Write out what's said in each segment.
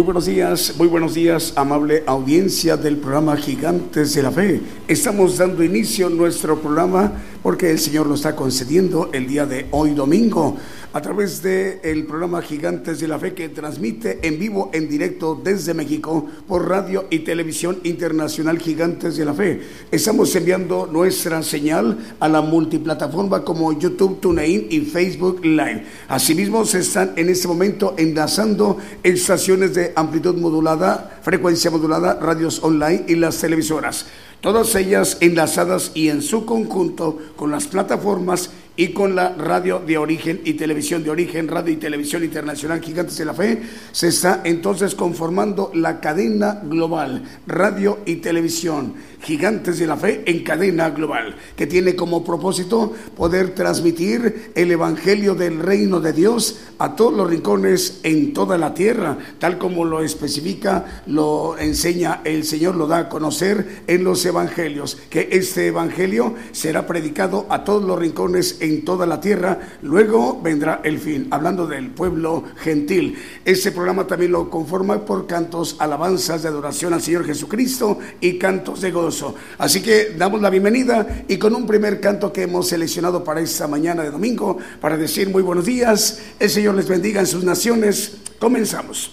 Muy buenos días, muy buenos días, amable audiencia del programa Gigantes de la Fe. Estamos dando inicio a nuestro programa porque el Señor lo está concediendo el día de hoy domingo a través del el programa Gigantes de la Fe que transmite en vivo, en directo desde México por radio y televisión internacional Gigantes de la Fe. Estamos enviando nuestra señal a la multiplataforma como YouTube, TuneIn y Facebook Live. Asimismo, se están en este momento enlazando estaciones de amplitud modulada, frecuencia modulada, radios online y las televisoras todas ellas enlazadas y en su conjunto con las plataformas y con la radio de origen y televisión de origen, radio y televisión internacional Gigantes de la Fe, se está entonces conformando la cadena global, radio y televisión Gigantes de la Fe en cadena global, que tiene como propósito poder transmitir el Evangelio del Reino de Dios a todos los rincones en toda la tierra, tal como lo especifica, lo enseña el Señor, lo da a conocer en los Evangelios, que este Evangelio será predicado a todos los rincones en toda la tierra, luego vendrá el fin, hablando del pueblo gentil. Este programa también lo conforma por cantos, alabanzas de adoración al Señor Jesucristo y cantos de gozo. Así que damos la bienvenida y con un primer canto que hemos seleccionado para esta mañana de domingo, para decir muy buenos días, el Señor les bendiga en sus naciones, comenzamos.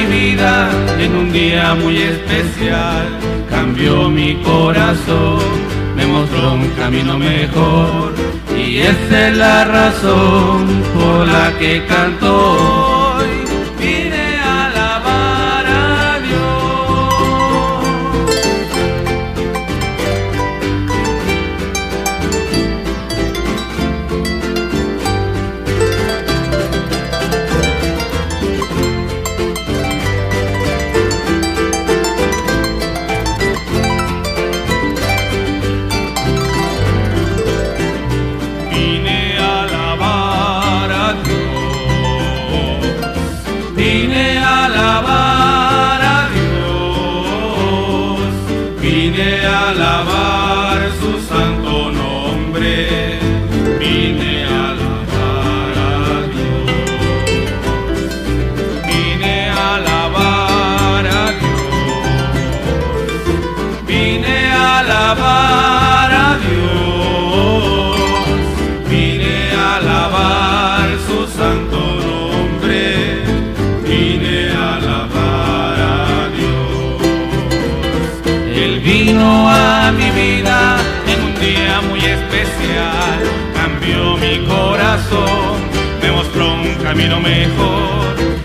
mi vida en un día muy especial. Cambió mi corazón, me mostró un camino mejor. Y esa es la razón por la que canto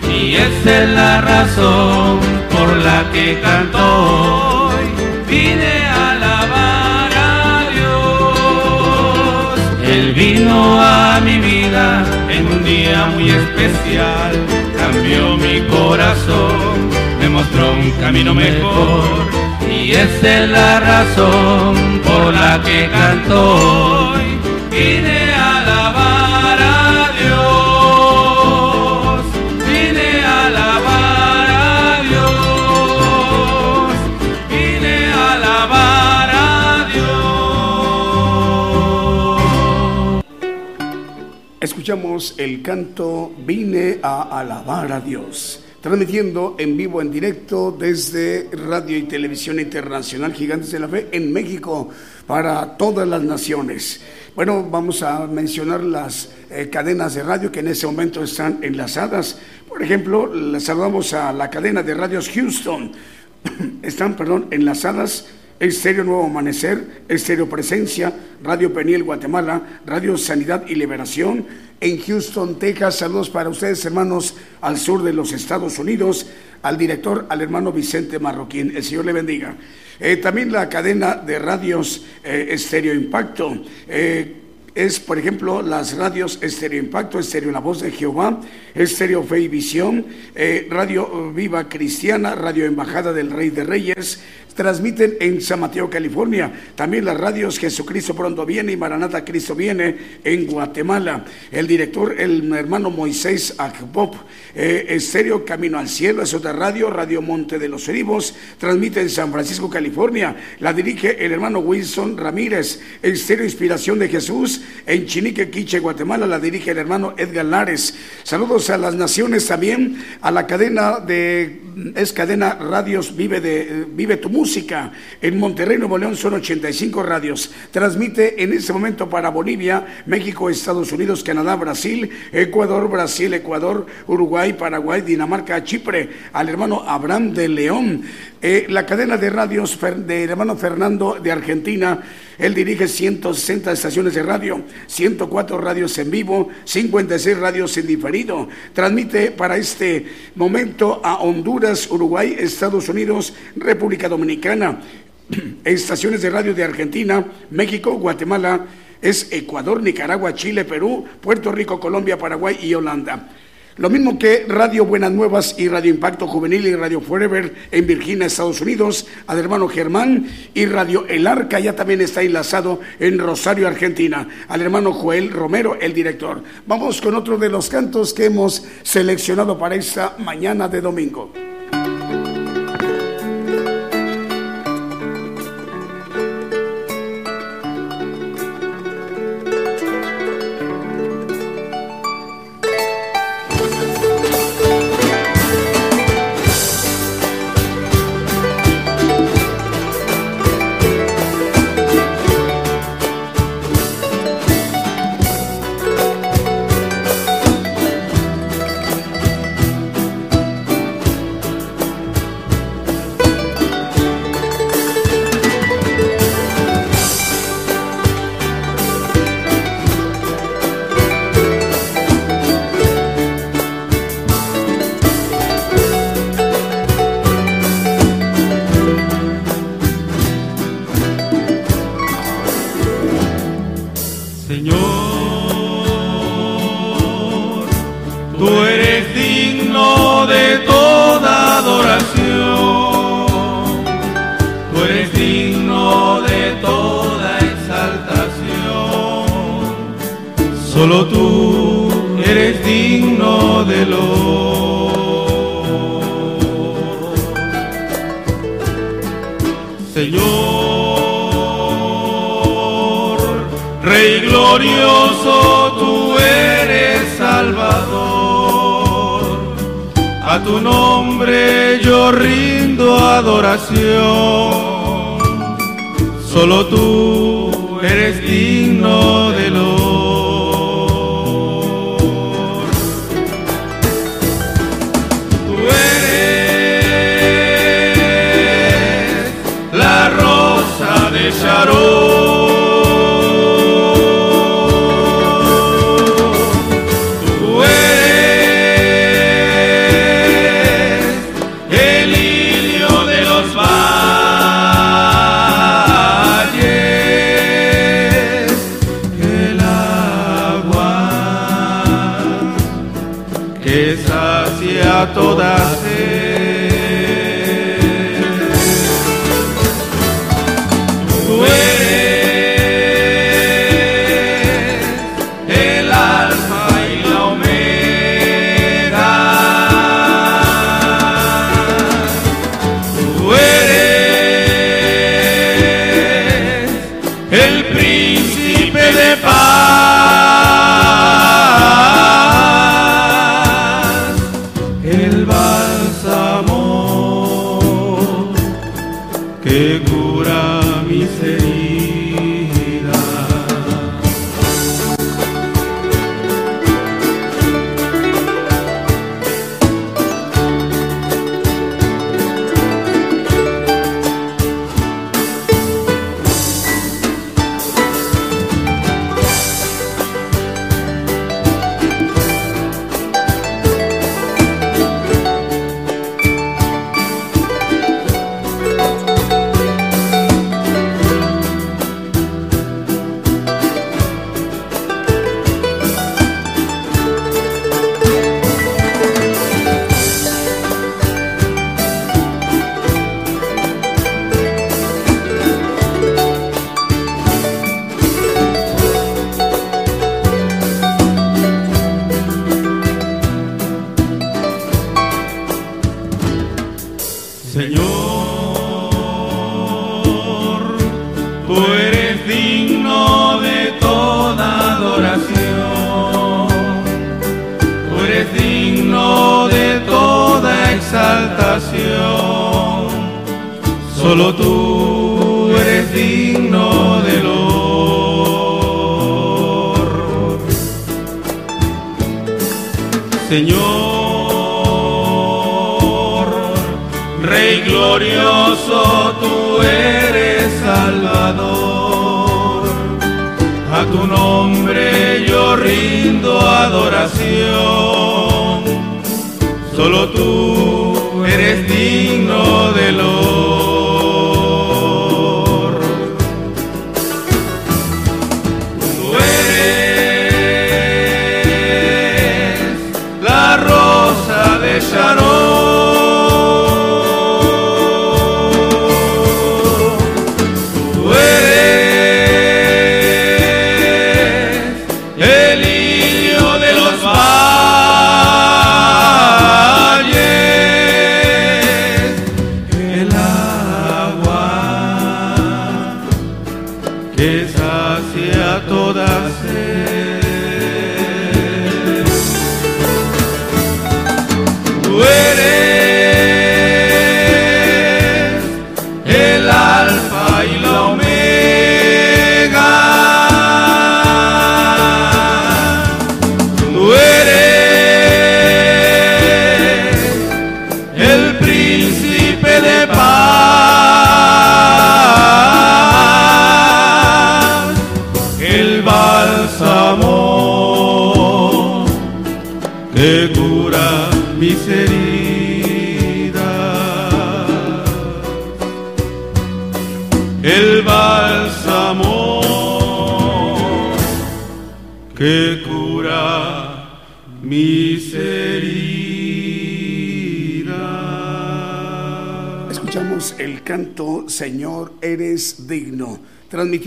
y esa es la razón por la que canto. Vine a alabar a Dios. Él vino a mi vida en un día muy especial, cambió mi corazón, me mostró un camino mejor y esa es la razón por la que canto hoy. Vine El canto Vine a alabar a Dios transmitiendo en vivo, en directo desde Radio y Televisión Internacional Gigantes de la Fe en México para todas las naciones. Bueno, vamos a mencionar las eh, cadenas de radio que en ese momento están enlazadas. Por ejemplo, saludamos a la cadena de radios Houston. están, perdón, enlazadas Estéreo Nuevo Amanecer, Estéreo Presencia, Radio Peniel Guatemala, Radio Sanidad y Liberación, en Houston, Texas. Saludos para ustedes, hermanos, al sur de los Estados Unidos, al director, al hermano Vicente Marroquín. El Señor le bendiga. Eh, también la cadena de radios eh, Estéreo Impacto. Eh, es, por ejemplo, las radios Estéreo Impacto, Estéreo La Voz de Jehová, Estéreo Fe y Visión, Radio Viva Cristiana, Radio Embajada del Rey de Reyes, transmiten en San Mateo, California. También las radios Jesucristo pronto viene y Maranata Cristo viene en Guatemala. El director, el hermano Moisés Akpop, eh, Estéreo Camino al Cielo, es otra radio, Radio Monte de los Olivos, transmite en San Francisco, California. La dirige el hermano Wilson Ramírez. Estéreo Inspiración de Jesús en Chinique, Quiche, Guatemala, la dirige el hermano Edgar Lares. Saludos a las naciones también, a la cadena de, es cadena Radios Vive, de, Vive tu Música música. En Monterrey, Nuevo León son 85 radios. Transmite en este momento para Bolivia, México, Estados Unidos, Canadá, Brasil, Ecuador, Brasil, Ecuador, Uruguay, Paraguay, Dinamarca, Chipre, al hermano Abraham de León. Eh, la cadena de radios del hermano Fernando de Argentina, él dirige 160 estaciones de radio, 104 radios en vivo, 56 radios en diferido. Transmite para este momento a Honduras, Uruguay, Estados Unidos, República Dominicana, estaciones de radio de Argentina, México, Guatemala, es Ecuador, Nicaragua, Chile, Perú, Puerto Rico, Colombia, Paraguay y Holanda. Lo mismo que Radio Buenas Nuevas y Radio Impacto Juvenil y Radio Forever en Virginia, Estados Unidos, al hermano Germán y Radio El Arca ya también está enlazado en Rosario, Argentina, al hermano Joel Romero, el director. Vamos con otro de los cantos que hemos seleccionado para esta mañana de domingo.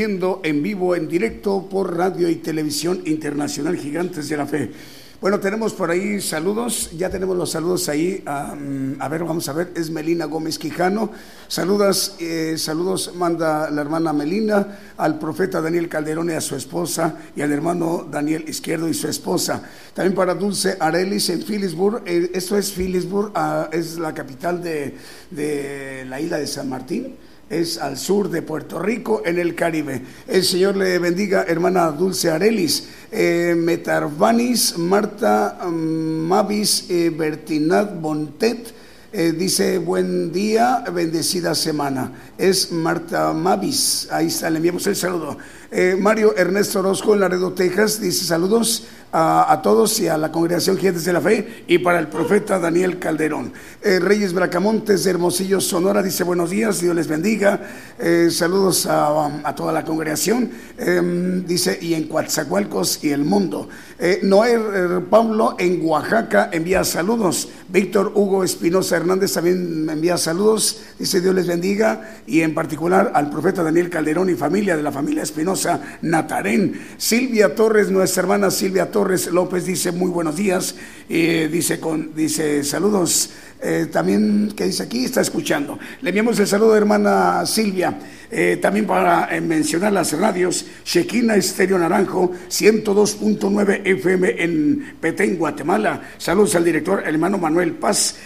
En vivo, en directo por radio y televisión internacional Gigantes de la Fe. Bueno, tenemos por ahí saludos, ya tenemos los saludos ahí. ah, mm, a ver, vamos a ver, es Melina Gómez Quijano. Saludas, eh, saludos manda la hermana Melina al profeta Daniel Calderón y a su esposa y al hermano Daniel Izquierdo y su esposa. También para Dulce Arelis en Phillipsburg. Eh, esto es Phillipsburg, ah, es la capital de la isla de San Martín es al sur de Puerto Rico, en el Caribe. El Señor le bendiga, hermana Dulce Arelis, eh, Metarvanis, Marta mm, Mavis, eh, Bertinat Bontet. eh, dice buen día, bendecida semana. Es Marta Mavis, ahí está, le enviamos el saludo. Eh, Mario Ernesto Orozco en Laredo, Texas, dice saludos a, todos y a la congregación Gentes de la Fe y para el profeta Daniel Calderón. Eh, Reyes Bracamontes de Hermosillo, Sonora, dice buenos días, Dios les bendiga. Eh, saludos a, toda la congregación. Em, dice, y en Coatzacoalcos y el mundo. Eh, Noé Pablo en Oaxaca envía saludos. Víctor Hugo Espinosa Hernández también envía saludos. Dice, Dios les bendiga. Y en particular al profeta Daniel Calderón y familia de la familia Espinosa Natarén. Silvia Torres, nuestra hermana Silvia Torres Torres López dice muy buenos días, eh, dice, con, dice saludos eh, también, que dice aquí, está escuchando. Le enviamos el saludo, hermana Silvia. Eh, también para eh, mencionar las radios, Shekina Estéreo Naranjo, 102.9 FM en Petén, Guatemala. Saludos al director, hermano Manuel Paz.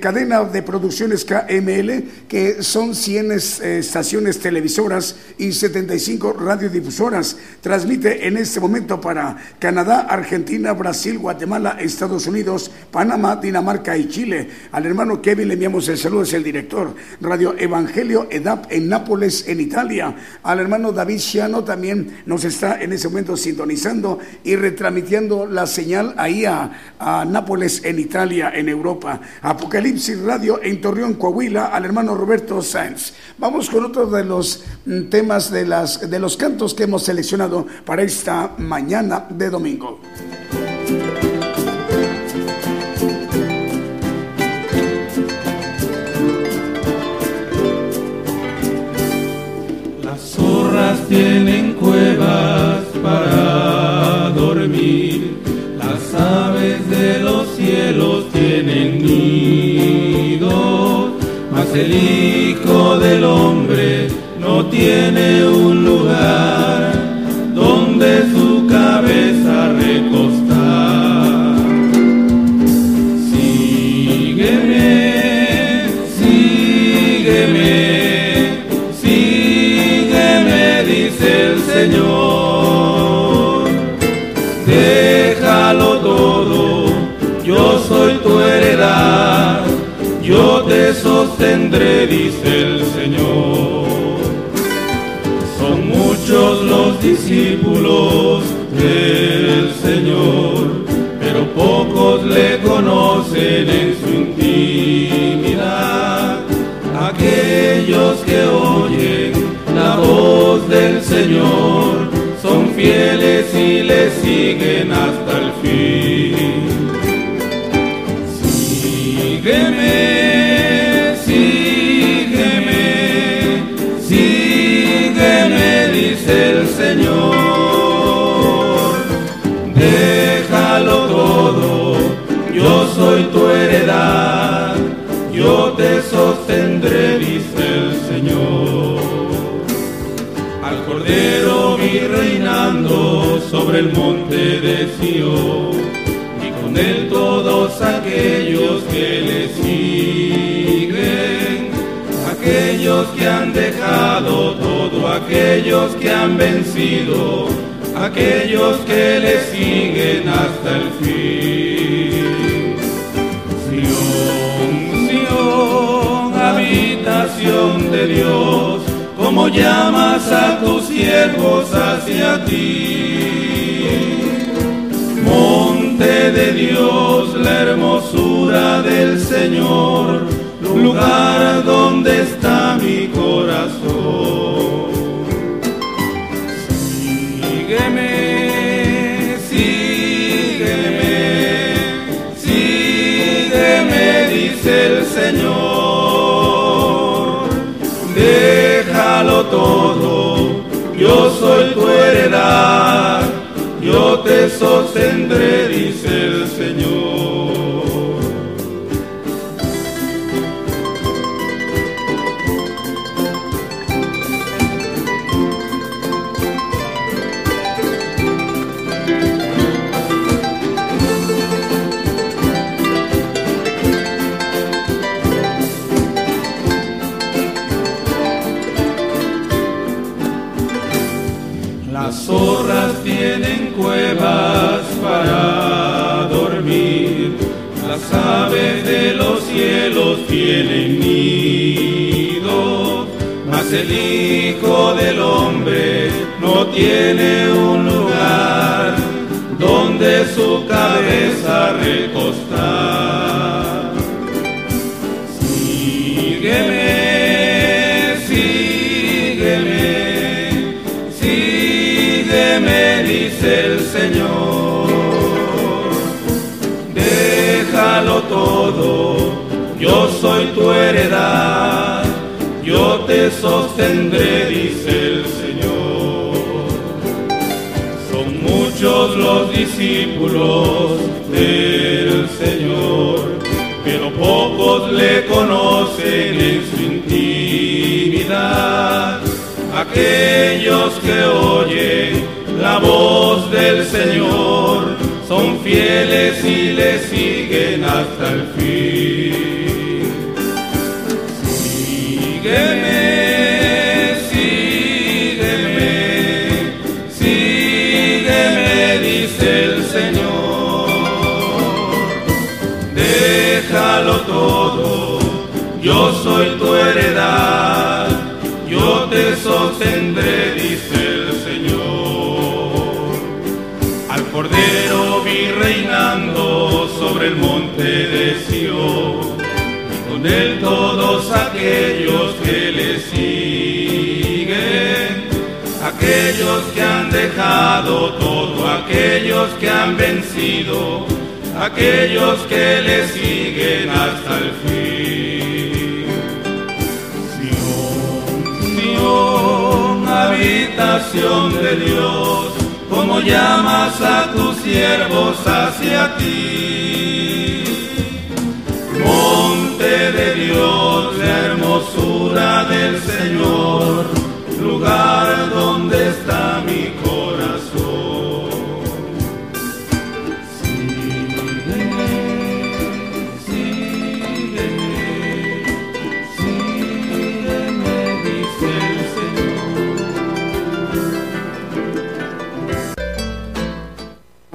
cadena de producciones KML, que son 100 estaciones televisoras y 75 radiodifusoras. Transmite en este momento para Canadá, Argentina, Brasil, Guatemala, Estados Unidos, Panamá, Dinamarca y Chile. Al hermano Kevin le enviamos el saludo, es el director. Radio Evangelio EDAP en Nápoles, en Italia. Al hermano David Ciano también nos está en ese momento sintonizando y retransmitiendo la señal ahí a, Nápoles, en Italia, en Europa. Apocalipsis Radio en Torreón, Coahuila, al hermano Roberto Sáenz. Vamos con otro de los mm, temas de, las, de los cantos que hemos seleccionado para esta mañana de domingo. Tienen cuevas para dormir, las aves de los cielos tienen nidos, mas el Hijo del Hombre no tiene un lugar donde su cabeza yo te sostendré, dice el Señor. Son muchos los discípulos del Señor, pero pocos le conocen en su intimidad. Aquellos que oyen la voz del Señor, son fieles y le siguen hasta el fin. Señor. Déjalo todo, yo soy tu heredad, yo te sostendré, dice el Señor. Cordero vi reinando sobre el monte de Sion, y con él todos aquellos que le siguen, aquellos que han dejado todo, aquellos que han vencido, aquellos que le siguen hasta el fin. Sion, Sion, habitación de Dios como llamas a tus siervos hacia ti. Monte de Dios, la hermosura del Señor, lugar donde está mi corazón. Sígueme, sígueme, sígueme, dice el Señor. Déjalo todo, yo soy tu heredad, yo te sostendré, dice el Señor. Cuevas para dormir, las aves de los cielos tienen nidos, mas el Hijo del Hombre no tiene un lugar donde su cabeza recostar. Todo, yo soy tu heredad, yo te sostendré, dice el Señor. Son muchos los discípulos del Señor, pero pocos le conocen en su intimidad. Aquellos que oyen la voz del Señor son fieles y le siguen hasta el fin. Sígueme, sígueme, sígueme, dice el Señor. Déjalo todo, yo soy tu heredad, yo te sostendré, dice el Señor. Al Cordero vi reinando sobre el monte de Sion con él todos aquellos que le siguen, aquellos que han dejado todo, aquellos que han vencido, aquellos que le siguen hasta el fin. Sion, Sion, habitación de Dios, como llamas a tus siervos hacia ti de Dios, la hermosura del Señor, lugar donde está mi corazón. Sígueme, sígueme, sígueme, dice el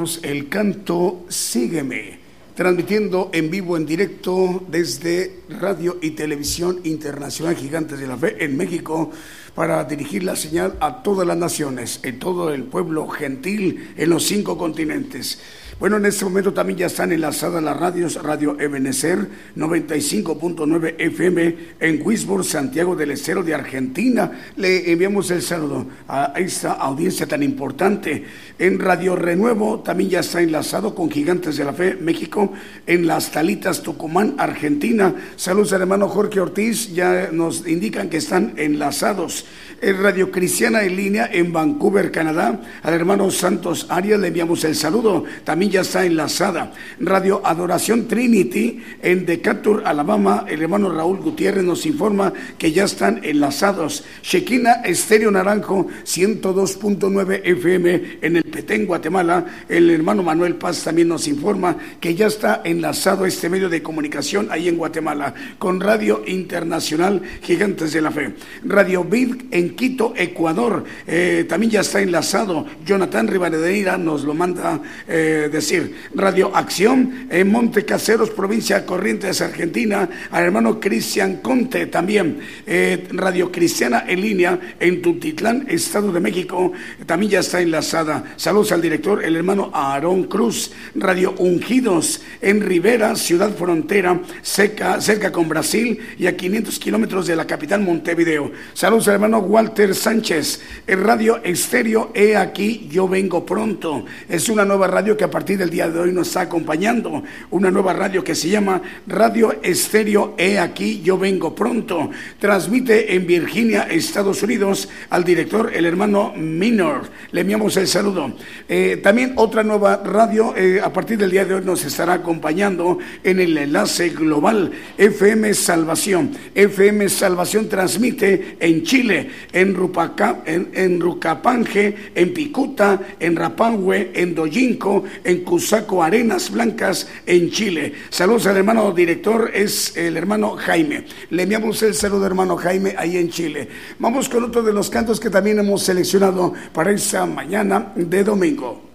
Señor. El canto Sígueme, transmitiendo en vivo, en directo desde Radio y Televisión Internacional Gigantes de la Fe en México para dirigir la señal a todas las naciones, en todo el pueblo gentil, en los cinco continentes. Bueno, en este momento también ya están enlazadas las radios, Radio Ebenecer 95.9 FM en Wisborne, Santiago del Estero de Argentina. Le enviamos el saludo a esta audiencia tan importante. En Radio Renuevo también ya está enlazado con Gigantes de la Fe México en Las Talitas, Tucumán, Argentina. Saludos al hermano Jorge Ortiz, ya nos indican que están enlazados. En Radio Cristiana en línea en Vancouver, Canadá. Al hermano Santos Arias le enviamos el saludo. También ya está enlazada. Radio Adoración Trinity en Decatur, Alabama. El hermano Raúl Gutiérrez nos informa que ya están enlazados. Shequina Estéreo Naranjo 102.9 FM en el Petén, Guatemala. El hermano Manuel Paz también nos informa que ya está enlazado este medio de comunicación ahí en Guatemala con Radio Internacional Gigantes de la Fe. Radio Vid en Quito, Ecuador. Eh, también ya está enlazado. Jonathan Rivadeneira nos lo manda eh, decir. Radio Acción en Monte Caseros, provincia Corrientes, Argentina. Al hermano Cristian Conte también. Eh, Radio Cristiana en línea en Tutitlán, Estado de México. También ya está enlazada. Saludos al director, el hermano Aarón Cruz. Radio Ungidos en Rivera, Ciudad Frontera, cerca, cerca con Brasil y a 500 kilómetros de la capital Montevideo. Saludos al hermano Walter Sánchez. El radio Estéreo, he aquí, yo vengo pronto. Es una nueva radio que a partir del día de hoy nos está acompañando. Una nueva radio que se llama Radio Estéreo, he aquí, yo vengo pronto. Transmite en Virginia, Estados Unidos, al director, el hermano Minor. Le enviamos el saludo. Eh, también otra nueva radio, eh, a partir del día de hoy nos estará acompañando en el enlace global FM Salvación. FM Salvación transmite en Chile, en, Rupaca, en, en Picuta, en Rapahue, en Doyinco, en Cusaco, Arenas Blancas, en Chile. Saludos al hermano director, es el hermano Jaime. Le enviamos el saludo, hermano Jaime, ahí en Chile. Vamos con otro de los cantos que también hemos seleccionado para esta mañana de domingo.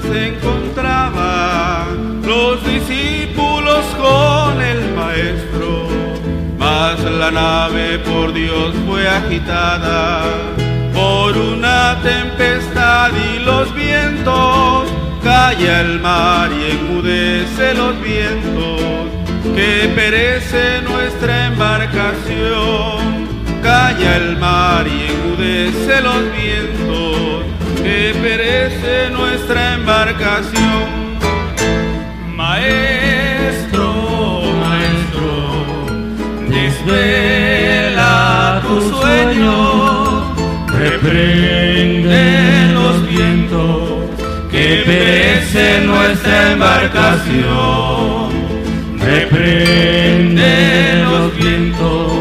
Se encontraban los discípulos con el maestro, mas la nave por Dios fue agitada por una tempestad y los vientos, calla el mar y enmudece los vientos, que perece nuestra embarcación, calla el mar y enmudece los vientos, perece nuestra embarcación. Maestro, maestro, desvela tu sueño, reprende los vientos, que perece nuestra embarcación. Reprende los vientos,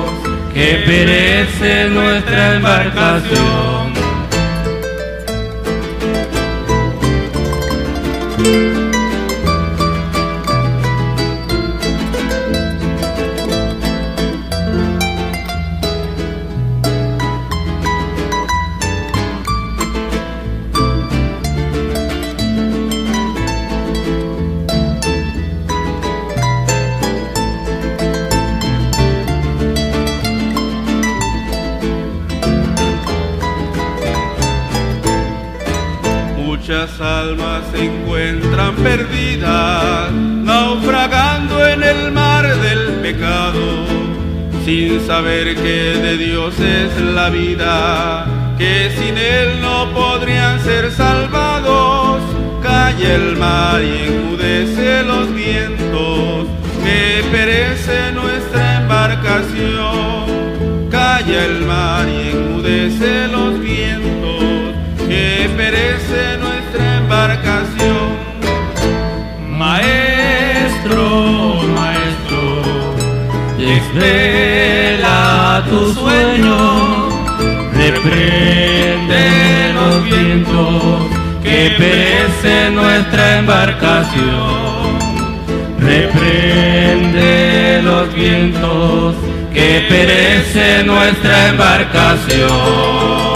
que perece nuestra embarcación. Que de Dios es la vida, que sin Él no podrían ser salvados. Calla el mar y enmudece los vientos, reprende los vientos, que perece nuestra embarcación. Reprende los vientos, que perece nuestra embarcación.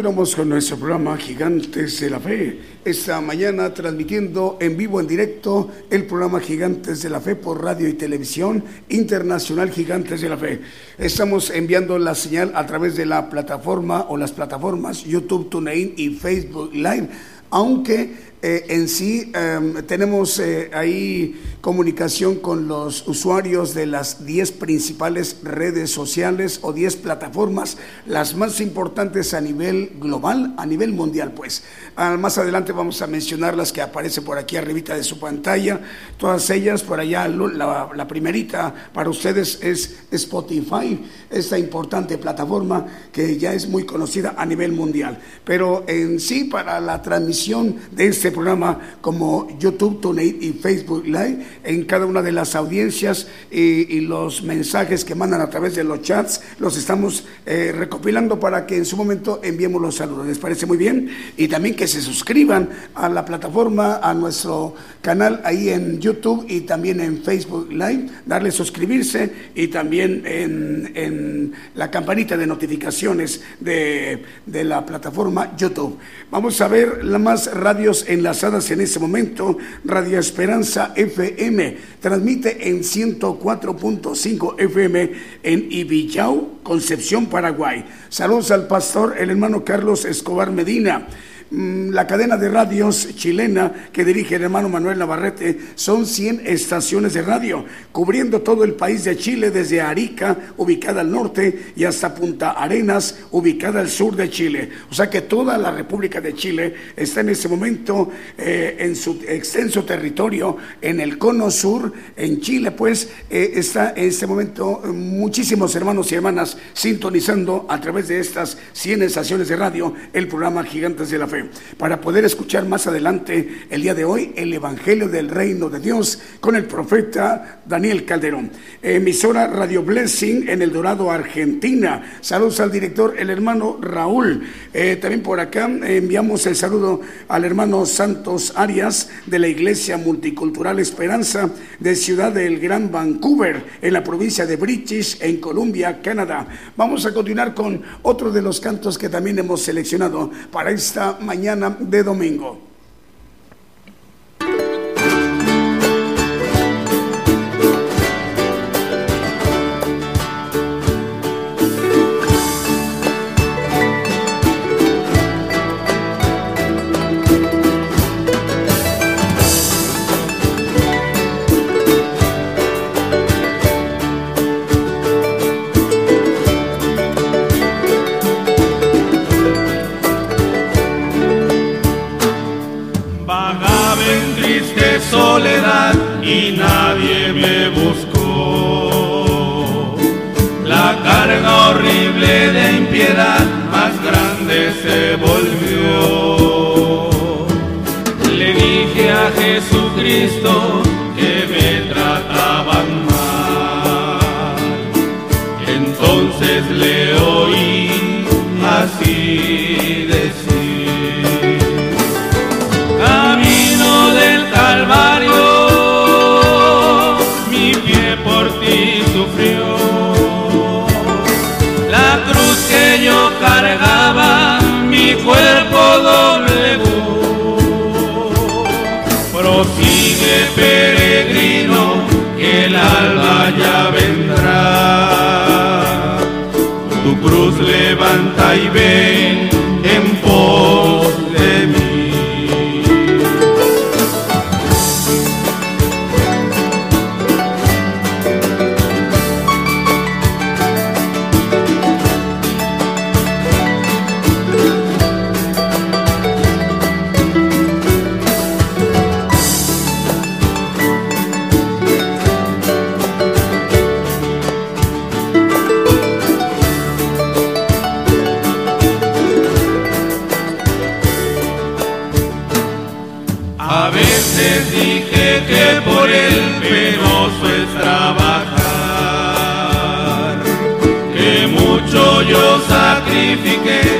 Continuamos con nuestro programa Gigantes de la Fe. Esta mañana transmitiendo en vivo, en directo, el programa Gigantes de la Fe por radio y televisión internacional Gigantes de la Fe. Estamos enviando la señal a través de la plataforma o las plataformas YouTube, TuneIn y Facebook Live, aunque eh, en sí eh, tenemos eh, ahí comunicación con los usuarios de las 10 principales redes sociales o 10 plataformas, las más importantes a nivel global, a nivel mundial pues. Ah, más adelante vamos a mencionar las que aparecen por aquí arribita de su pantalla, todas ellas por allá, la, la primerita para ustedes es Spotify, esta importante plataforma que ya es muy conocida a nivel mundial, pero en sí para la transmisión de este programa como YouTube, TuneIn y Facebook Live en cada una de las audiencias y, los mensajes que mandan a través de los chats los estamos eh, recopilando para que en su momento enviemos los saludos. ¿Les parece muy bien? Y también que se suscriban a la plataforma, a nuestro canal ahí en YouTube y también en Facebook Live, darle suscribirse y también en, en la campanita de notificaciones de, de la plataforma YouTube. Vamos a ver las más radios enlazadas en este momento. Radio Esperanza FM transmite en 104.5 FM en Ibillau, Concepción, Paraguay. Saludos al pastor, el hermano Carlos Escobar Medina la cadena de radios chilena que dirige el hermano Manuel Navarrete son 100 estaciones de radio, cubriendo todo el país de Chile, desde Arica, ubicada al norte, y hasta Punta Arenas, ubicada al sur de Chile. O sea que toda la República de Chile está en este momento eh, en su extenso territorio, en el cono sur, en Chile, pues eh, está en este momento muchísimos hermanos y hermanas sintonizando a través de estas 100 estaciones de radio el programa Gigantes de la Fe. 9 para poder escuchar más adelante el día de hoy el Evangelio del Reino de Dios con el profeta Daniel Calderón. Emisora Radio Blessing en El Dorado, Argentina. Saludos al director, el hermano Raúl. Eh, también por acá enviamos el saludo al hermano Santos Arias de la Iglesia Multicultural Esperanza de Ciudad del Gran Vancouver, en la provincia de British, en Columbia, Canadá. Vamos a continuar con otro de los cantos que también hemos seleccionado para esta mañana de domingo. de impiedad más grande se volvió. Le dije a Jesucristo que me trataban mal. Entonces le oí así. peregrino el alba ya vendrá. Tu cruz levanta y ve. fiquei.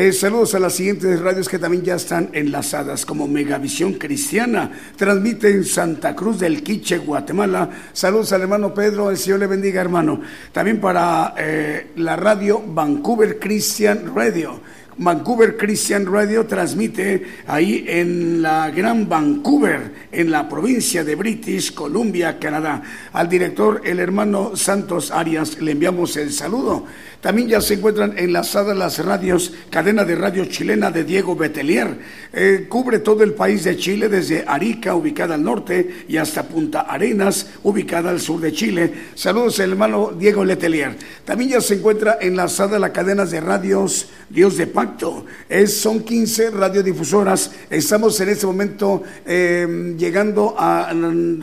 Eh, saludos a las siguientes radios que también ya están enlazadas, como Megavisión Cristiana, transmite en Santa Cruz del Quiche, Guatemala. Saludos al hermano Pedro, el Señor le bendiga, hermano. También para eh, la radio Vancouver Christian Radio Vancouver Christian Radio transmite ahí en la Gran Vancouver, en la provincia de British Columbia, Canadá. Al director, el hermano Santos Arias, le enviamos el saludo. También ya se encuentran enlazadas las radios, cadena de radio chilena de Diego Betelier. Eh, cubre todo el país de Chile, desde Arica, ubicada al norte, y hasta Punta Arenas, ubicada al sur de Chile. Saludos, hermano Diego Letelier. También ya se encuentra enlazada la cadena de radios Dios de Pacto. Es, son 15 radiodifusoras. Estamos en este momento eh, llegando a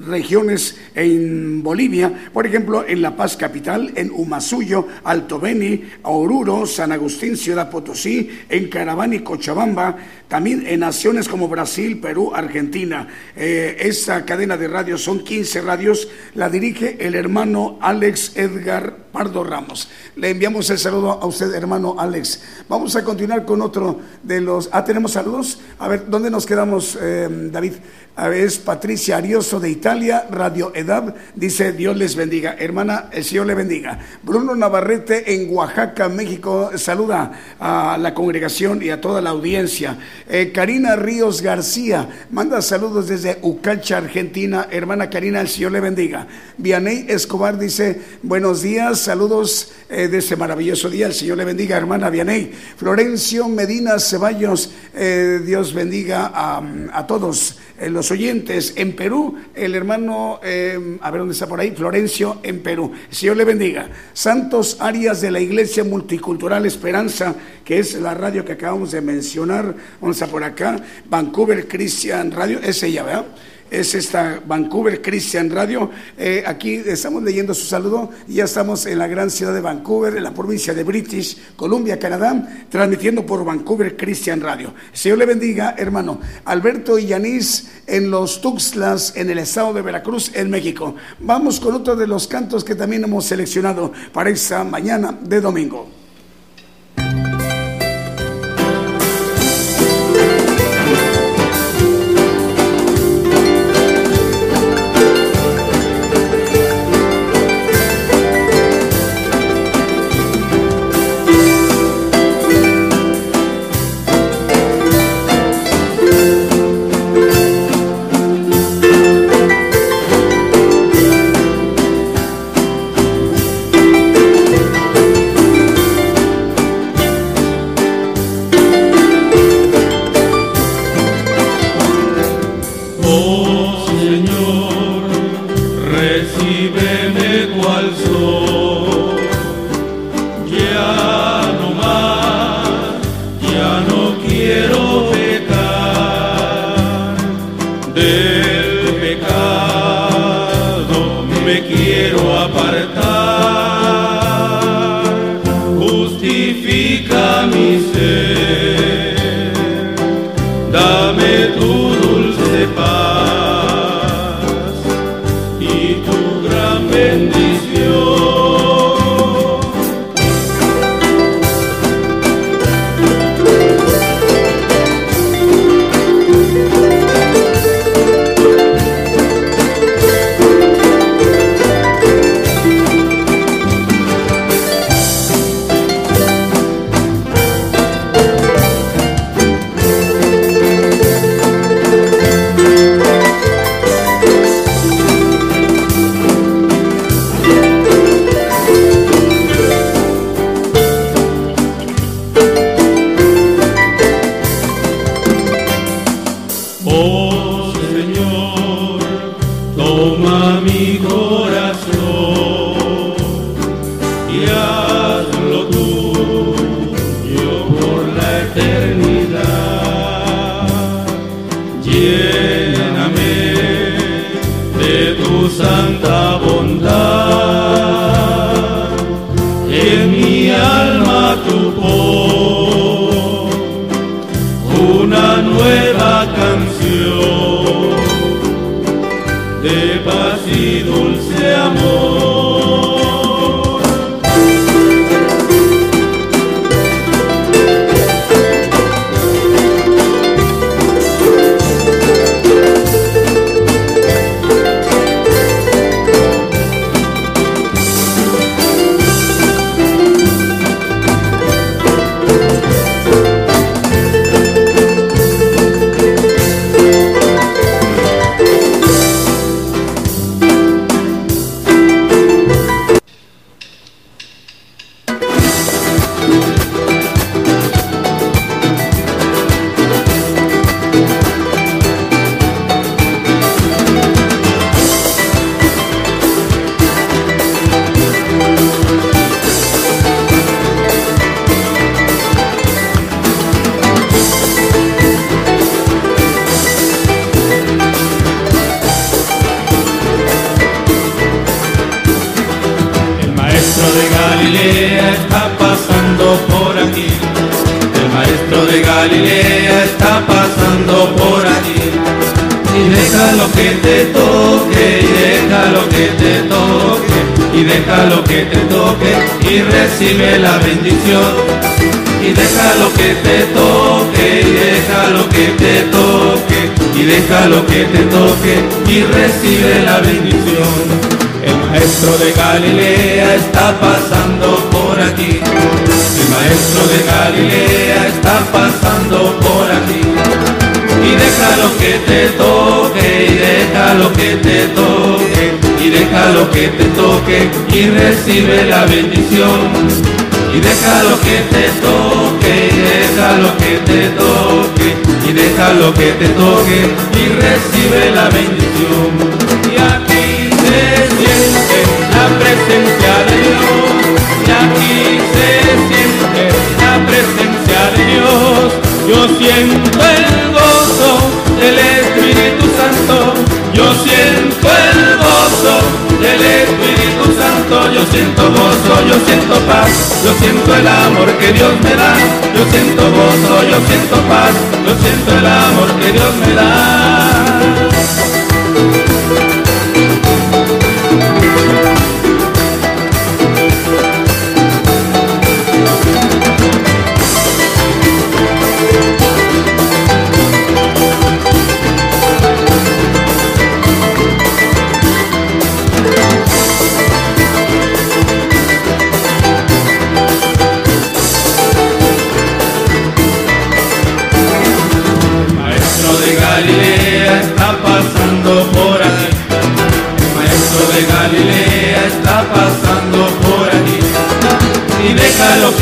regiones en Bolivia, por ejemplo, en La Paz Capital, en Humasuyo, Alto Beni, Oruro, San Agustín, Ciudad Potosí, en Caravana y Cochabamba, también en naciones como Brasil, Perú, Argentina. Eh, esta cadena de radios son 15 radios, la dirige el hermano Alex Edgar Pardo Ramos. Le enviamos el saludo a usted, hermano Alex. Vamos a continuar con otro de los... Ah, tenemos saludos. A ver, ¿dónde nos quedamos, eh, David? A es Patricia Arioso de Italia, Radio Edad, dice Dios les bendiga. Hermana, el Señor le bendiga. Bruno Navarrete en Oaxaca, México, saluda a la congregación y a toda la audiencia. Eh, Karina Ríos García, manda saludos desde Ucacha, Argentina. Hermana Karina, el Señor le bendiga. Vianey Escobar dice, buenos días, saludos eh, de este maravilloso día. El Señor le bendiga, hermana Vianey. Florencio Medina Ceballos, eh, Dios bendiga a, todos los oyentes en Perú, el hermano, eh, a ver dónde está por ahí, Florencio en Perú. Señor le bendiga. Santos Arias de la Iglesia Multicultural Esperanza, que es la radio que acabamos de mencionar, vamos a por acá, Vancouver Christian Radio, es ella, ¿verdad? Es esta Vancouver Christian Radio. Eh, aquí estamos leyendo su saludo ya estamos en la gran ciudad de Vancouver, en la provincia de British Columbia, Canadá, transmitiendo por Vancouver Christian Radio. Señor le bendiga, hermano. Alberto y Yanis en los Tuxtlas, en el estado de Veracruz, en México. Vamos con otro de los cantos que también hemos seleccionado para esta mañana de domingo.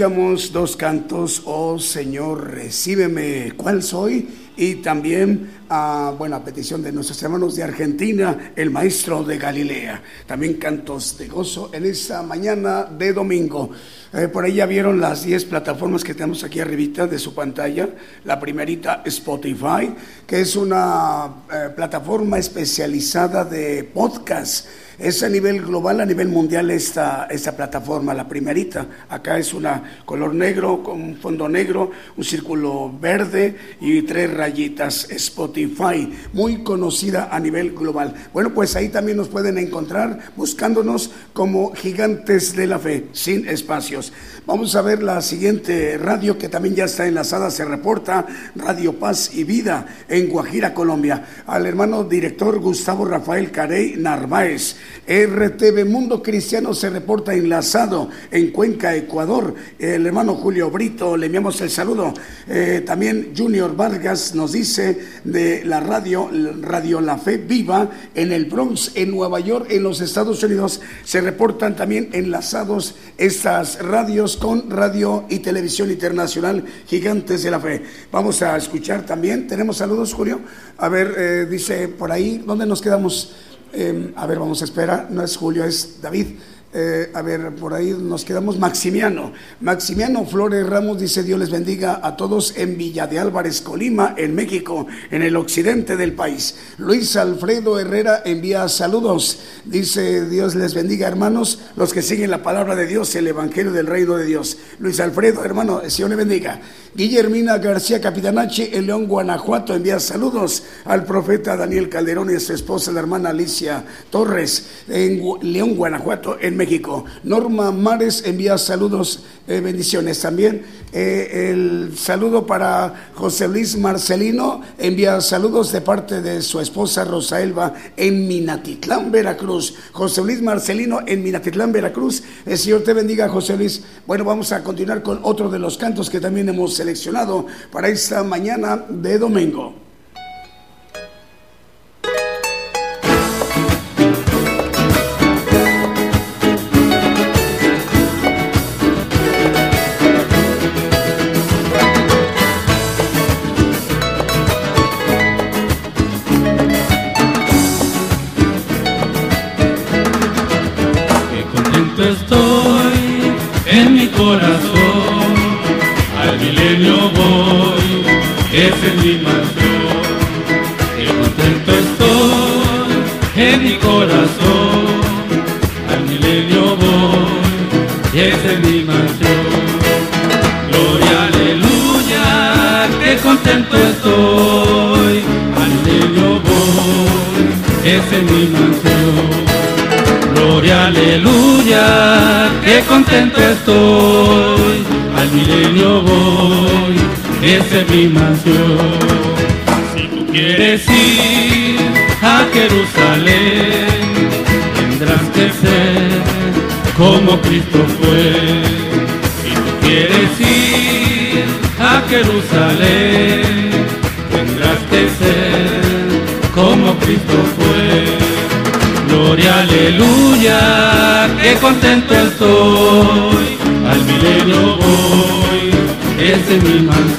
Escuchamos dos cantos, Oh Señor, recíbeme, ¿cuál soy? Y también, a, bueno, a petición de nuestros hermanos de Argentina, el Maestro de Galilea. También cantos de gozo en esta mañana de domingo. Eh, por ahí ya vieron las 10 plataformas que tenemos aquí arribita de su pantalla. La primerita, Spotify, que es una eh, plataforma especializada de podcast. Es a nivel global, a nivel mundial esta, esta plataforma, la primerita. Acá es una color negro con un fondo negro, un círculo verde y tres rayitas. Spotify, muy conocida a nivel global. Bueno, pues ahí también nos pueden encontrar buscándonos como gigantes de la fe, sin espacios. Vamos a ver la siguiente radio que también ya está enlazada, se reporta Radio Paz y Vida en Guajira, Colombia. Al hermano director Gustavo Rafael Carey Narváez. RTV Mundo Cristiano se reporta enlazado en Cuenca, Ecuador. El hermano Julio Brito, le enviamos el saludo. Eh, también Junior Vargas nos dice de la radio, Radio La Fe Viva en el Bronx, en Nueva York, en los Estados Unidos. Se reportan también enlazados estas radios con Radio y Televisión Internacional Gigantes de la Fe. Vamos a escuchar también. ¿Tenemos saludos, Julio? A ver, eh, dice por ahí, ¿dónde nos quedamos? Eh, a ver, vamos a esperar. No es Julio, es David. eh, a ver, por ahí nos quedamos. Maximiano. Maximiano Flores Ramos dice: Dios les bendiga a todos en Villa de Álvarez, Colima, en México, en el occidente del país. Luis Alfredo Herrera envía saludos. Dice: Dios les bendiga, hermanos, los que siguen la palabra de Dios, el evangelio del reino de Dios. Luis Alfredo, hermano, Señor le bendiga. Guillermina García Capitanache, en León, Guanajuato, envía saludos al profeta Daniel Calderón y a su esposa, la hermana Alicia Torres, en León, Guanajuato, en México. Norma Mares envía saludos, eh, bendiciones también. Eh, el saludo para José Luis Marcelino, envía saludos de parte de su esposa Rosaelva en Minatitlán, Veracruz. José Luis Marcelino en Minatitlán, Veracruz. El Señor te bendiga, José Luis. Bueno, vamos a continuar con otro de los cantos que también hemos seleccionado para esta mañana de domingo. Esa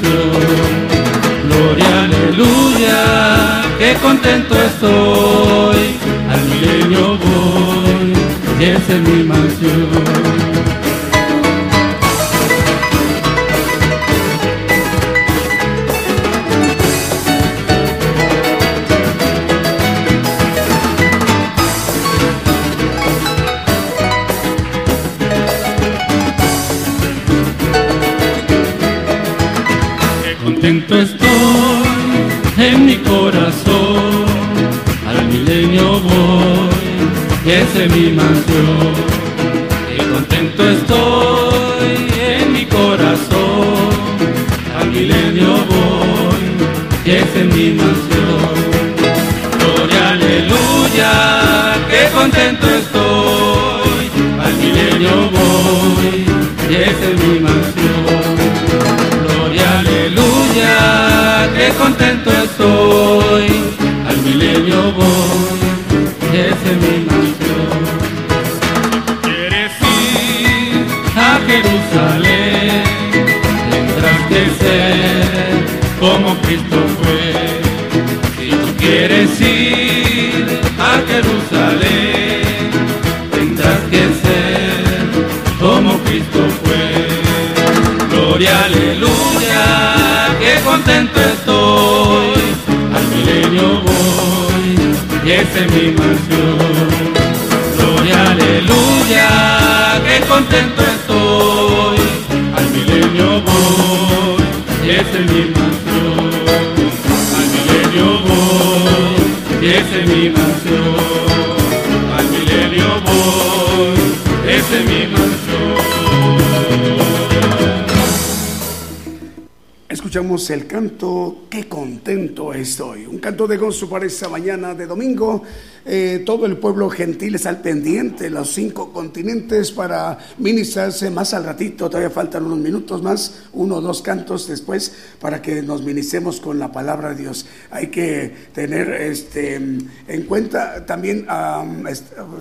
estoy. Un canto de gozo para esta mañana de domingo eh, todo el pueblo gentil está al pendiente, los cinco continentes para ministrarse más al ratito, todavía faltan unos minutos más, uno o dos cantos después para que nos ministremos con la palabra de Dios. Hay que tener este, en cuenta también,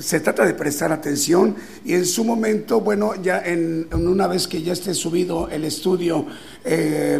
se trata de prestar atención y en su momento, bueno, ya en, una vez que ya esté subido el estudio eh,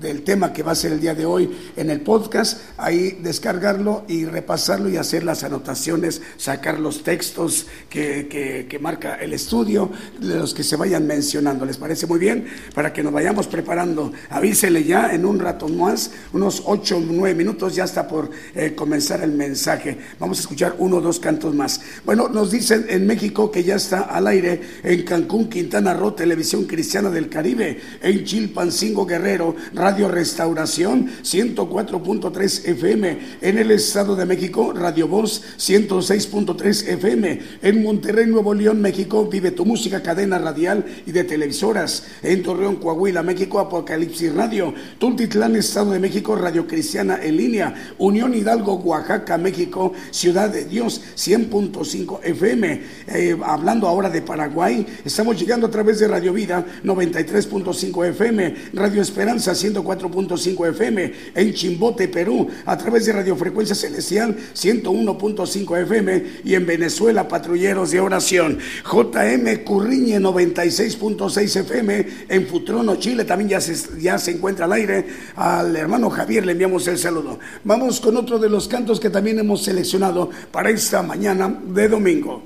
del tema que va a ser el día de hoy en el podcast, ahí descargarlo y repasarlo y hacer las anotaciones, sacar los textos que, que, marca el estudio, de los que se vayan mencionando. ¿Les parece muy bien? Para que nos vayamos preparando. Avísele ya en un rato más, unos 8 o 9 minutos, ya está por eh, comenzar el mensaje. Vamos a escuchar uno o dos cantos más. Bueno, nos dicen en México que ya está al aire en Cancún, Quintana Roo, Televisión Cristiana del Caribe, en Chilpancingo Guerrero, Radio Restauración 104.3 FM, en el Estado de México, Radio Voz 106.3 FM, en Monterrey, Nuevo León, México, Vive tu Música, cadena radial y de televisoras, en Torreón, Coahuila, México, Apocalipsis Radio, Tultitlán, Estado de México, Radio Cristiana en línea, Unión Hidalgo, Oaxaca, México, Ciudad de Dios 100.5 FM. Eh, hablando ahora de Paraguay, estamos llegando a través de Radio Vida 93.5 FM, Radio Esperanza 104.5 FM, en Chimbote, Perú, a través de Radio Frecuencia Celestial 101.5 FM y en Venezuela, Patrulleros de Oración. JM Curriñe 96.6 FM, en Futrono, Chile, también ya se, ya se encuentra al aire. Al hermano Javier le enviamos el saludo. Vamos con otro de los cantos que también hemos seleccionado para esta mañana de domingo.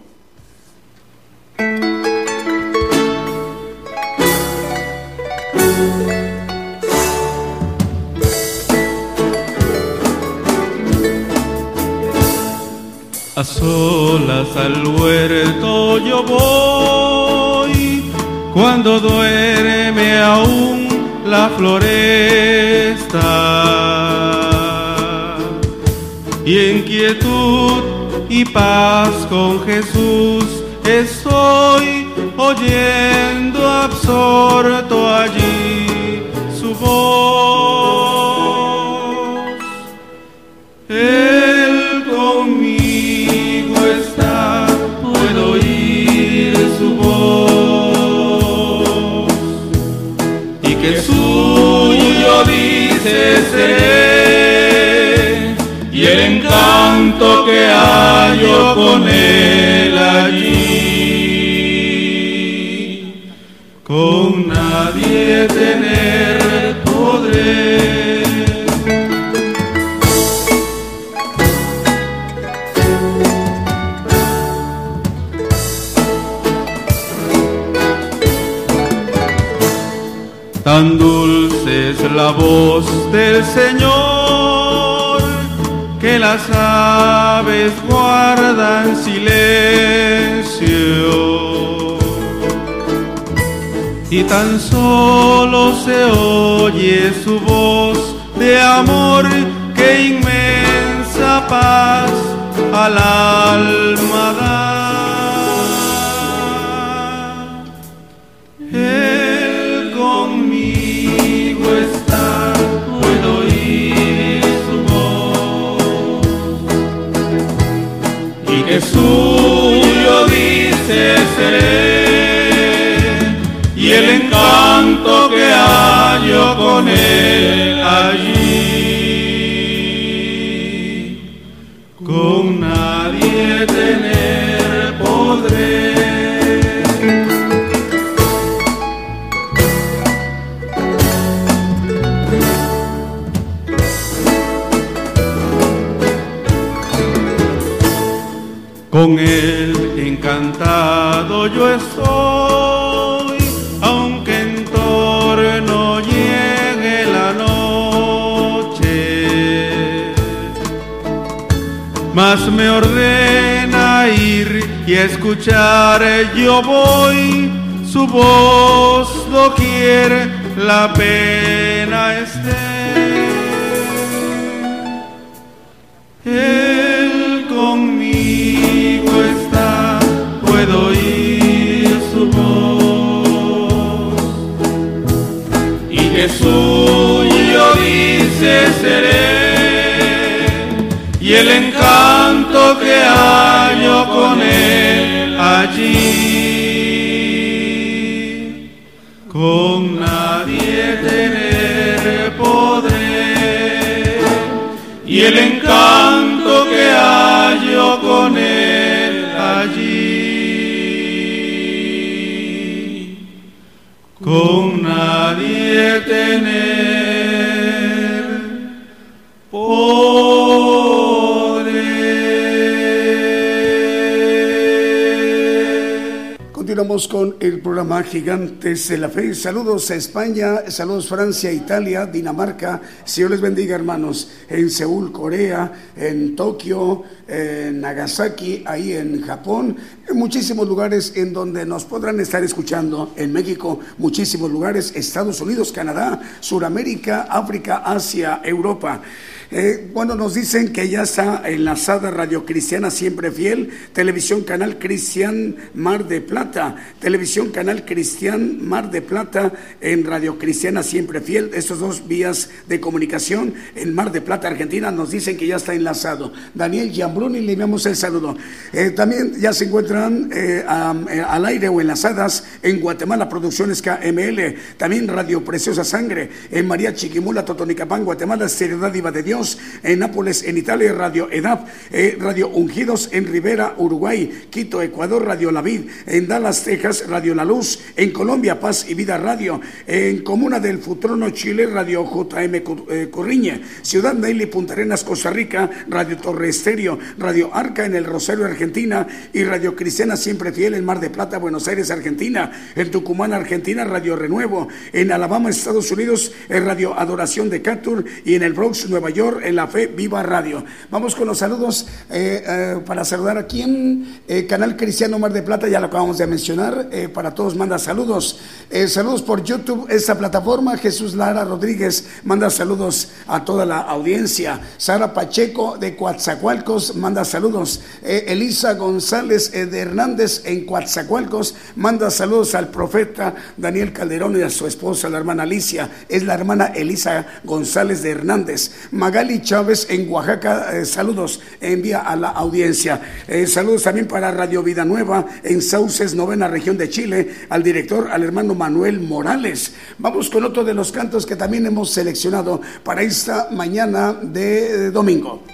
A solas al huerto yo voy, cuando duerme aún la floresta. Y en quietud y paz con Jesús estoy oyendo absorto allí su voz. Y el encanto que hallo con él allí, con nadie tener podré. Tan la voz del Señor que las aves guardan silencio. Y tan solo se oye su voz de amor que inmensa paz al alma. Que suyo dice seré, y el encanto que hallo con él escuchar, yo voy, su voz doquier la pena esté. Él conmigo está, puedo oír su voz. Y que suyo dice seré, el encanto que hallo con él allí, con nadie tener podré y el encanto que hallo con él allí, con nadie tener Con el programa Gigantes de la Fe. Saludos a España, saludos Francia, Italia, Dinamarca. Señor les bendiga, hermanos, en Seúl, Corea, en Tokio, en Nagasaki, ahí en Japón, en muchísimos lugares en donde nos podrán estar escuchando. En México, muchísimos lugares, Estados Unidos, Canadá, Suramérica, África, Asia, Europa. Eh, bueno, nos dicen que ya está enlazada Radio Cristiana Siempre Fiel, Televisión Canal Cristian Mar de Plata, Televisión Canal Cristian Mar de Plata en Radio Cristiana Siempre Fiel, estos dos vías de comunicación en Mar de Plata, Argentina, nos dicen que ya está enlazado. Daniel Giambruni, le enviamos el saludo. Eh, también ya se encuentran eh, al aire o enlazadas en Guatemala Producciones KML, también Radio Preciosa Sangre, en María Chiquimula, Totonicapán, Guatemala, Seriedad Diva de Dios en Nápoles, en Italia, Radio EDAP, eh, Radio Ungidos en Rivera, Uruguay, Quito, Ecuador, Radio La Vid, en Dallas, Texas, Radio La Luz, en Colombia, Paz y Vida Radio, en Comuna del Futrono, Chile, Radio JM eh, Corriñe, Ciudad Daily, Punta Arenas, Costa Rica, Radio Torre Estéreo, Radio Arca en el Rosario, Argentina, y Radio Cristiana Siempre Fiel en Mar de Plata, Buenos Aires, Argentina, en Tucumán, Argentina, Radio Renuevo, en Alabama, Estados Unidos, en Radio Adoración de Catur y en el Bronx, Nueva York, en la Fe Viva Radio. Vamos con los saludos eh, eh, para saludar aquí en eh, Canal Cristiano Mar de Plata, ya lo acabamos de mencionar. para todos manda saludos. saludos por YouTube, esta plataforma. Jesús Lara Rodríguez manda saludos a toda la audiencia. Sara Pacheco de Coatzacoalcos manda saludos. Elisa González de Hernández en Coatzacoalcos manda saludos al profeta Daniel Calderón y a su esposa, la hermana Alicia. Es la hermana Elisa González de Hernández. Magali Chávez en Oaxaca, eh, saludos, envía a la audiencia. Eh, saludos también para Radio Vida Nueva en Sauces, novena región de Chile, al director, al hermano Manuel Morales. Vamos con otro de los cantos que también hemos seleccionado para esta mañana de domingo.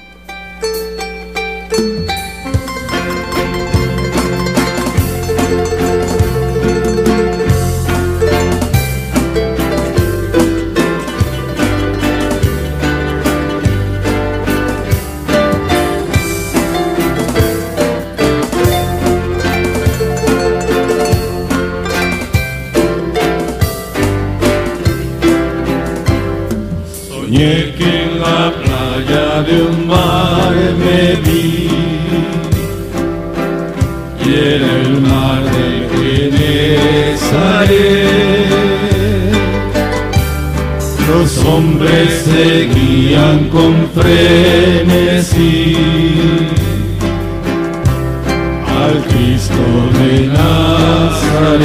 Con frenesí al Cristo de Nazaret.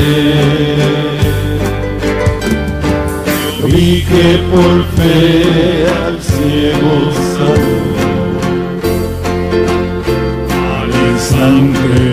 Vi que por fe al ciego sangre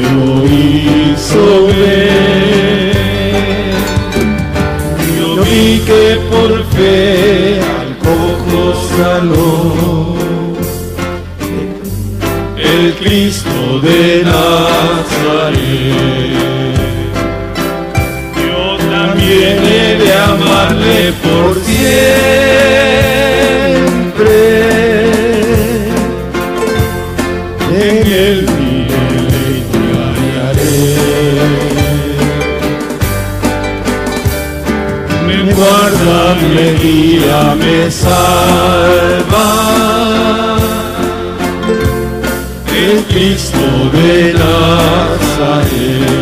guía, me salva. El Cristo de Nazaret.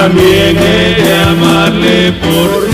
También he de amarle por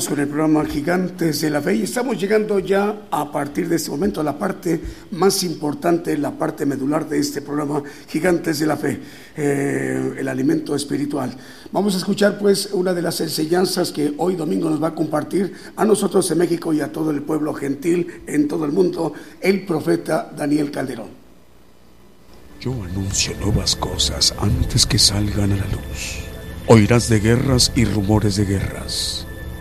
Continuamos con el programa Gigantes de la Fe y estamos llegando ya a partir de este momento a la parte más importante, la parte medular de este programa Gigantes de la Fe, eh, el alimento espiritual. Vamos a escuchar pues una de las enseñanzas que hoy domingo nos va a compartir a nosotros en México y a todo el pueblo gentil en todo el mundo, el profeta Daniel Calderón. Yo anuncio nuevas cosas antes que salgan a la luz. Oirás de guerras y rumores de guerras,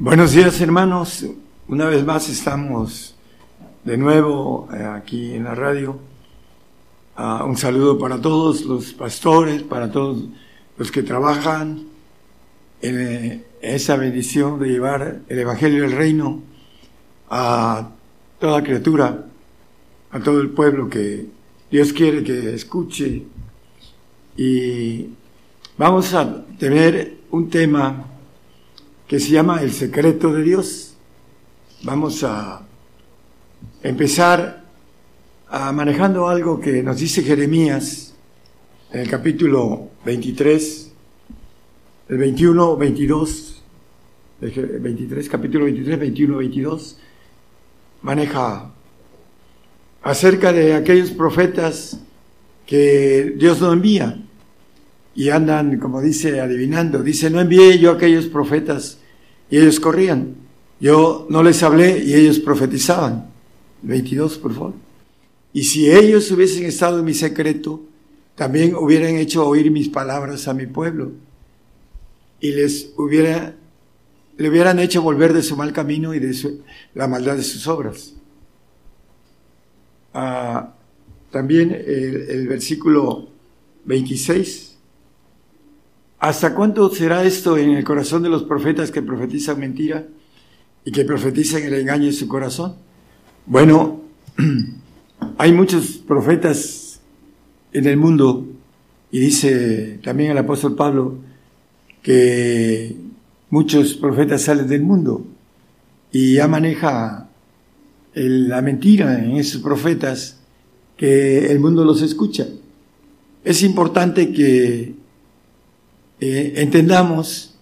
Buenos días hermanos, una vez más estamos de nuevo eh, aquí en la radio. Ah, un saludo para todos los pastores, para todos los que trabajan en eh, esa bendición de llevar el Evangelio del Reino a toda criatura, a todo el pueblo que Dios quiere que escuche. Y vamos a tener un tema que se llama El secreto de Dios. Vamos a empezar a manejando algo que nos dice Jeremías en el capítulo 23, el 21, 22, el 23, capítulo 23, 21, 22, maneja acerca de aquellos profetas que Dios no envía y andan, como dice, adivinando. Dice, no envié yo a aquellos profetas y ellos corrían. Yo no les hablé y ellos profetizaban. 22, por favor. Y si ellos hubiesen estado en mi secreto, también hubieran hecho oír mis palabras a mi pueblo y les hubiera, le hubieran hecho volver de su mal camino y de su, la maldad de sus obras. Ah, también el, el versículo 26. ¿Hasta cuánto será esto en el corazón de los profetas que profetizan mentira y que profetizan el engaño en su corazón? Bueno, hay muchos profetas en el mundo y dice también el apóstol Pablo que muchos profetas salen del mundo y ya maneja la mentira en esos profetas que el mundo los escucha. Es importante que eh, entendamos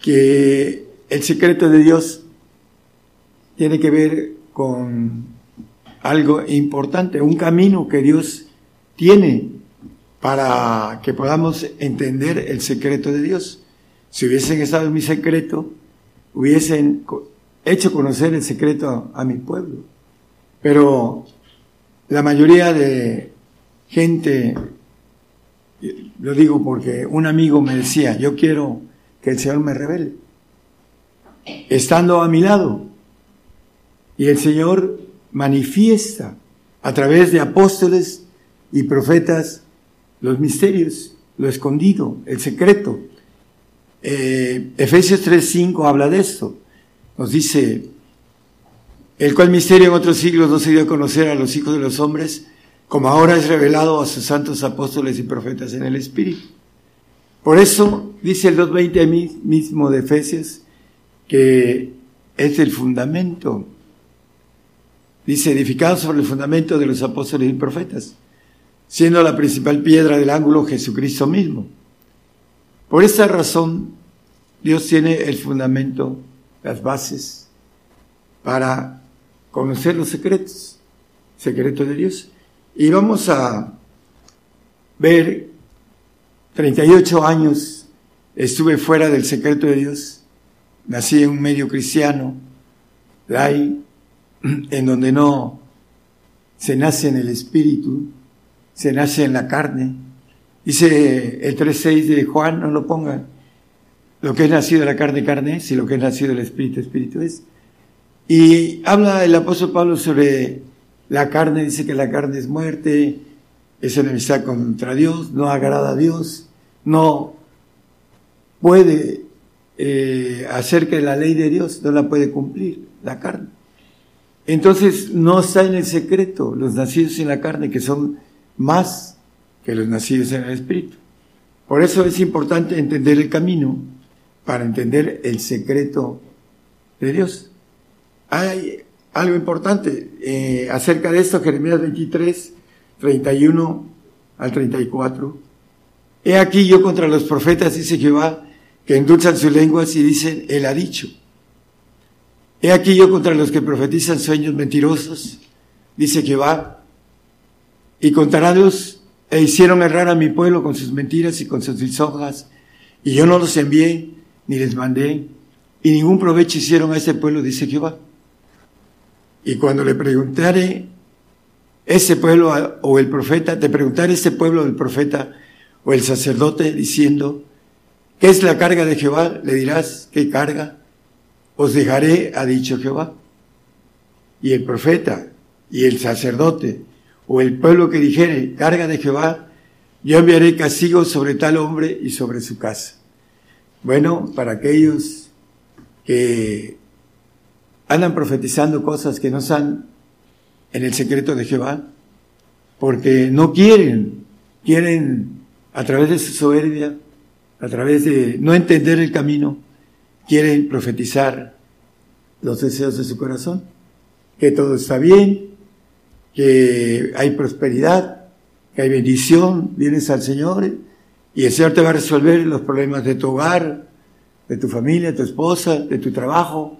que el secreto de Dios tiene que ver con algo importante, un camino que Dios tiene para que podamos entender el secreto de Dios. Si hubiesen estado en mi secreto, hubiesen hecho conocer el secreto a mi pueblo. Pero la mayoría de gente, lo digo porque un amigo me decía, yo quiero que el Señor me revele, estando a mi lado. Y el Señor manifiesta a través de apóstoles y profetas los misterios, lo escondido, el secreto. Eh, Efesios 3.5 habla de esto. Nos dice, el cual misterio en otros siglos no se dio a conocer a los hijos de los hombres, como ahora es revelado a sus santos apóstoles y profetas en el Espíritu. Por eso dice el 2.20 mismo de Efesios que es el fundamento. Dice, edificado sobre el fundamento de los apóstoles y profetas, siendo la principal piedra del ángulo Jesucristo mismo. Por esta razón, Dios tiene el fundamento, las bases, para conocer los secretos, secretos de Dios. Y vamos a ver, 38 años estuve fuera del secreto de Dios, nací en un medio cristiano, en donde no se nace en el espíritu, se nace en la carne. Dice el 3.6 de Juan, no lo pongan, lo que es nacido de la carne, carne y lo que es nacido del espíritu, espíritu es. Y habla el apóstol Pablo sobre la carne, dice que la carne es muerte, es enemistad contra Dios, no agrada a Dios, no puede eh, hacer que la ley de Dios no la puede cumplir, la carne. Entonces no está en el secreto los nacidos en la carne, que son más que los nacidos en el Espíritu. Por eso es importante entender el camino para entender el secreto de Dios hay algo importante eh, acerca de esto, Jeremías 23, 31 al 34. He aquí yo contra los profetas, dice Jehová, que endulzan sus lenguas y dicen, Él ha dicho. He aquí yo contra los que profetizan sueños mentirosos, dice Jehová, y contaránlos e hicieron errar a mi pueblo con sus mentiras y con sus lisonjas, y yo no los envié, ni les mandé, y ningún provecho hicieron a ese pueblo, dice Jehová. Y cuando le preguntare ese pueblo o el profeta, te preguntare ese pueblo o el profeta o el sacerdote diciendo, ¿qué es la carga de Jehová? Le dirás, ¿qué carga? Os dejaré, ha dicho Jehová. Y el profeta y el sacerdote o el pueblo que dijere, carga de Jehová, yo enviaré castigo sobre tal hombre y sobre su casa. Bueno, para aquellos que andan profetizando cosas que no están en el secreto de Jehová, porque no quieren, quieren a través de su soberbia, a través de no entender el camino, quieren profetizar los deseos de su corazón, que todo está bien, que hay prosperidad, que hay bendición, vienes al Señor y el Señor te va a resolver los problemas de tu hogar, de tu familia, de tu esposa, de tu trabajo,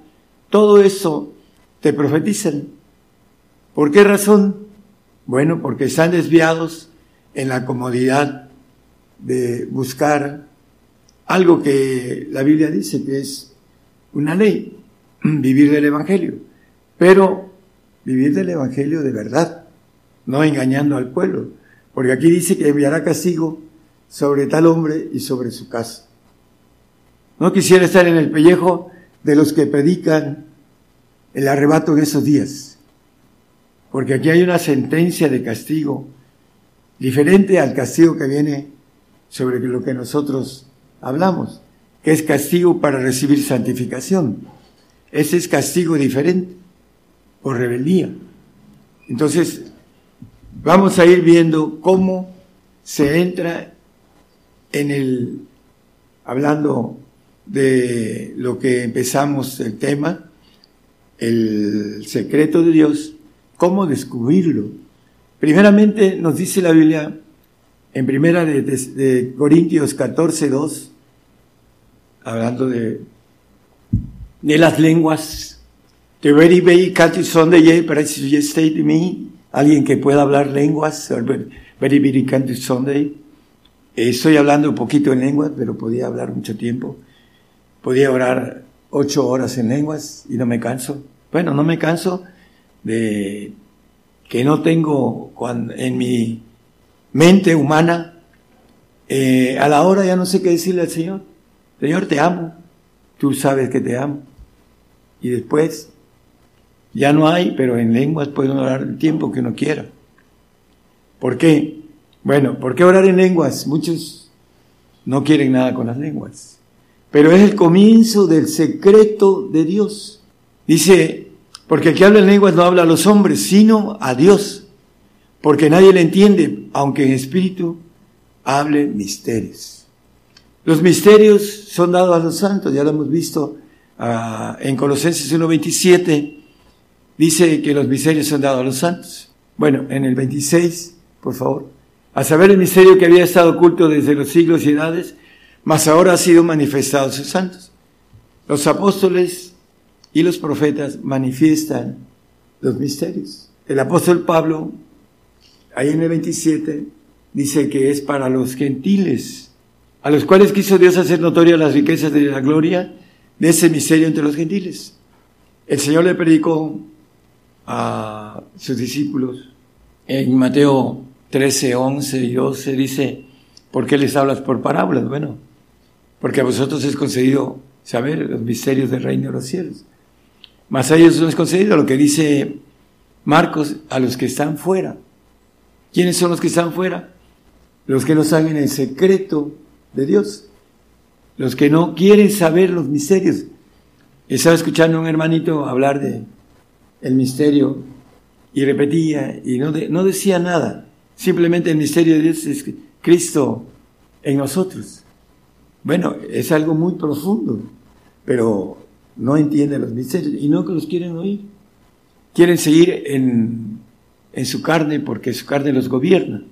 todo eso te profetizan. ¿Por qué razón? Bueno, porque están desviados en la comodidad de buscar algo que la Biblia dice que es una ley, vivir del Evangelio. Pero vivir del Evangelio de verdad, no engañando al pueblo. Porque aquí dice que enviará castigo sobre tal hombre y sobre su casa. No quisiera estar en el pellejo de los que predican el arrebato en esos días. Porque aquí hay una sentencia de castigo diferente al castigo que viene sobre lo que nosotros hablamos, que es castigo para recibir santificación. Ese es castigo diferente por rebeldía. Entonces, vamos a ir viendo cómo se entra en el, hablando de lo que empezamos el tema, el secreto de Dios, cómo descubrirlo. Primeramente nos dice la Biblia en primera de, Corintios 14, 2, hablando de, de las lenguas, Sunday, de me, alguien que pueda hablar lenguas, Sunday. Estoy hablando un poquito en lenguas, pero podía hablar mucho tiempo. Podía orar ocho horas en lenguas y no me canso. Bueno, no me canso de que no tengo en mi mente humana, eh, a la hora ya no sé qué decirle al Señor. Señor, te amo, tú sabes que te amo. Y después, ya no hay, pero en lenguas pueden orar el tiempo que uno quiera. ¿Por qué? Bueno, ¿por qué orar en lenguas? Muchos no quieren nada con las lenguas. Pero es el comienzo del secreto de Dios. Dice, porque el que habla en lenguas no habla a los hombres, sino a Dios. Porque nadie le entiende, aunque en espíritu hable misterios. Los misterios son dados a los santos, ya lo hemos visto uh, en Colosenses 1.27, dice que los misterios son dados a los santos. Bueno, en el 26, por favor, a saber el misterio que había estado oculto desde los siglos y edades, mas ahora ha sido manifestado a sus santos. Los apóstoles y los profetas manifiestan los misterios. El apóstol Pablo, ahí en el 27, dice que es para los gentiles, a los cuales quiso Dios hacer notorias las riquezas de la gloria de ese misterio entre los gentiles. El Señor le predicó a sus discípulos en Mateo 13, 11 y 12, dice, ¿por qué les hablas por parábolas? Bueno, porque a vosotros es concedido saber los misterios del reino de los cielos. Mas a ellos no es concedido lo que dice Marcos a los que están fuera. ¿Quiénes son los que están fuera? Los que no saben el secreto de Dios. Los que no quieren saber los misterios. Estaba escuchando a un hermanito hablar de el misterio y repetía y no, no decía nada. Simplemente el misterio de Dios es Cristo en nosotros. Bueno, es algo muy profundo, pero no entienden los misterios y no que los quieren oír. Quieren seguir en, en su carne porque su carne los gobierna.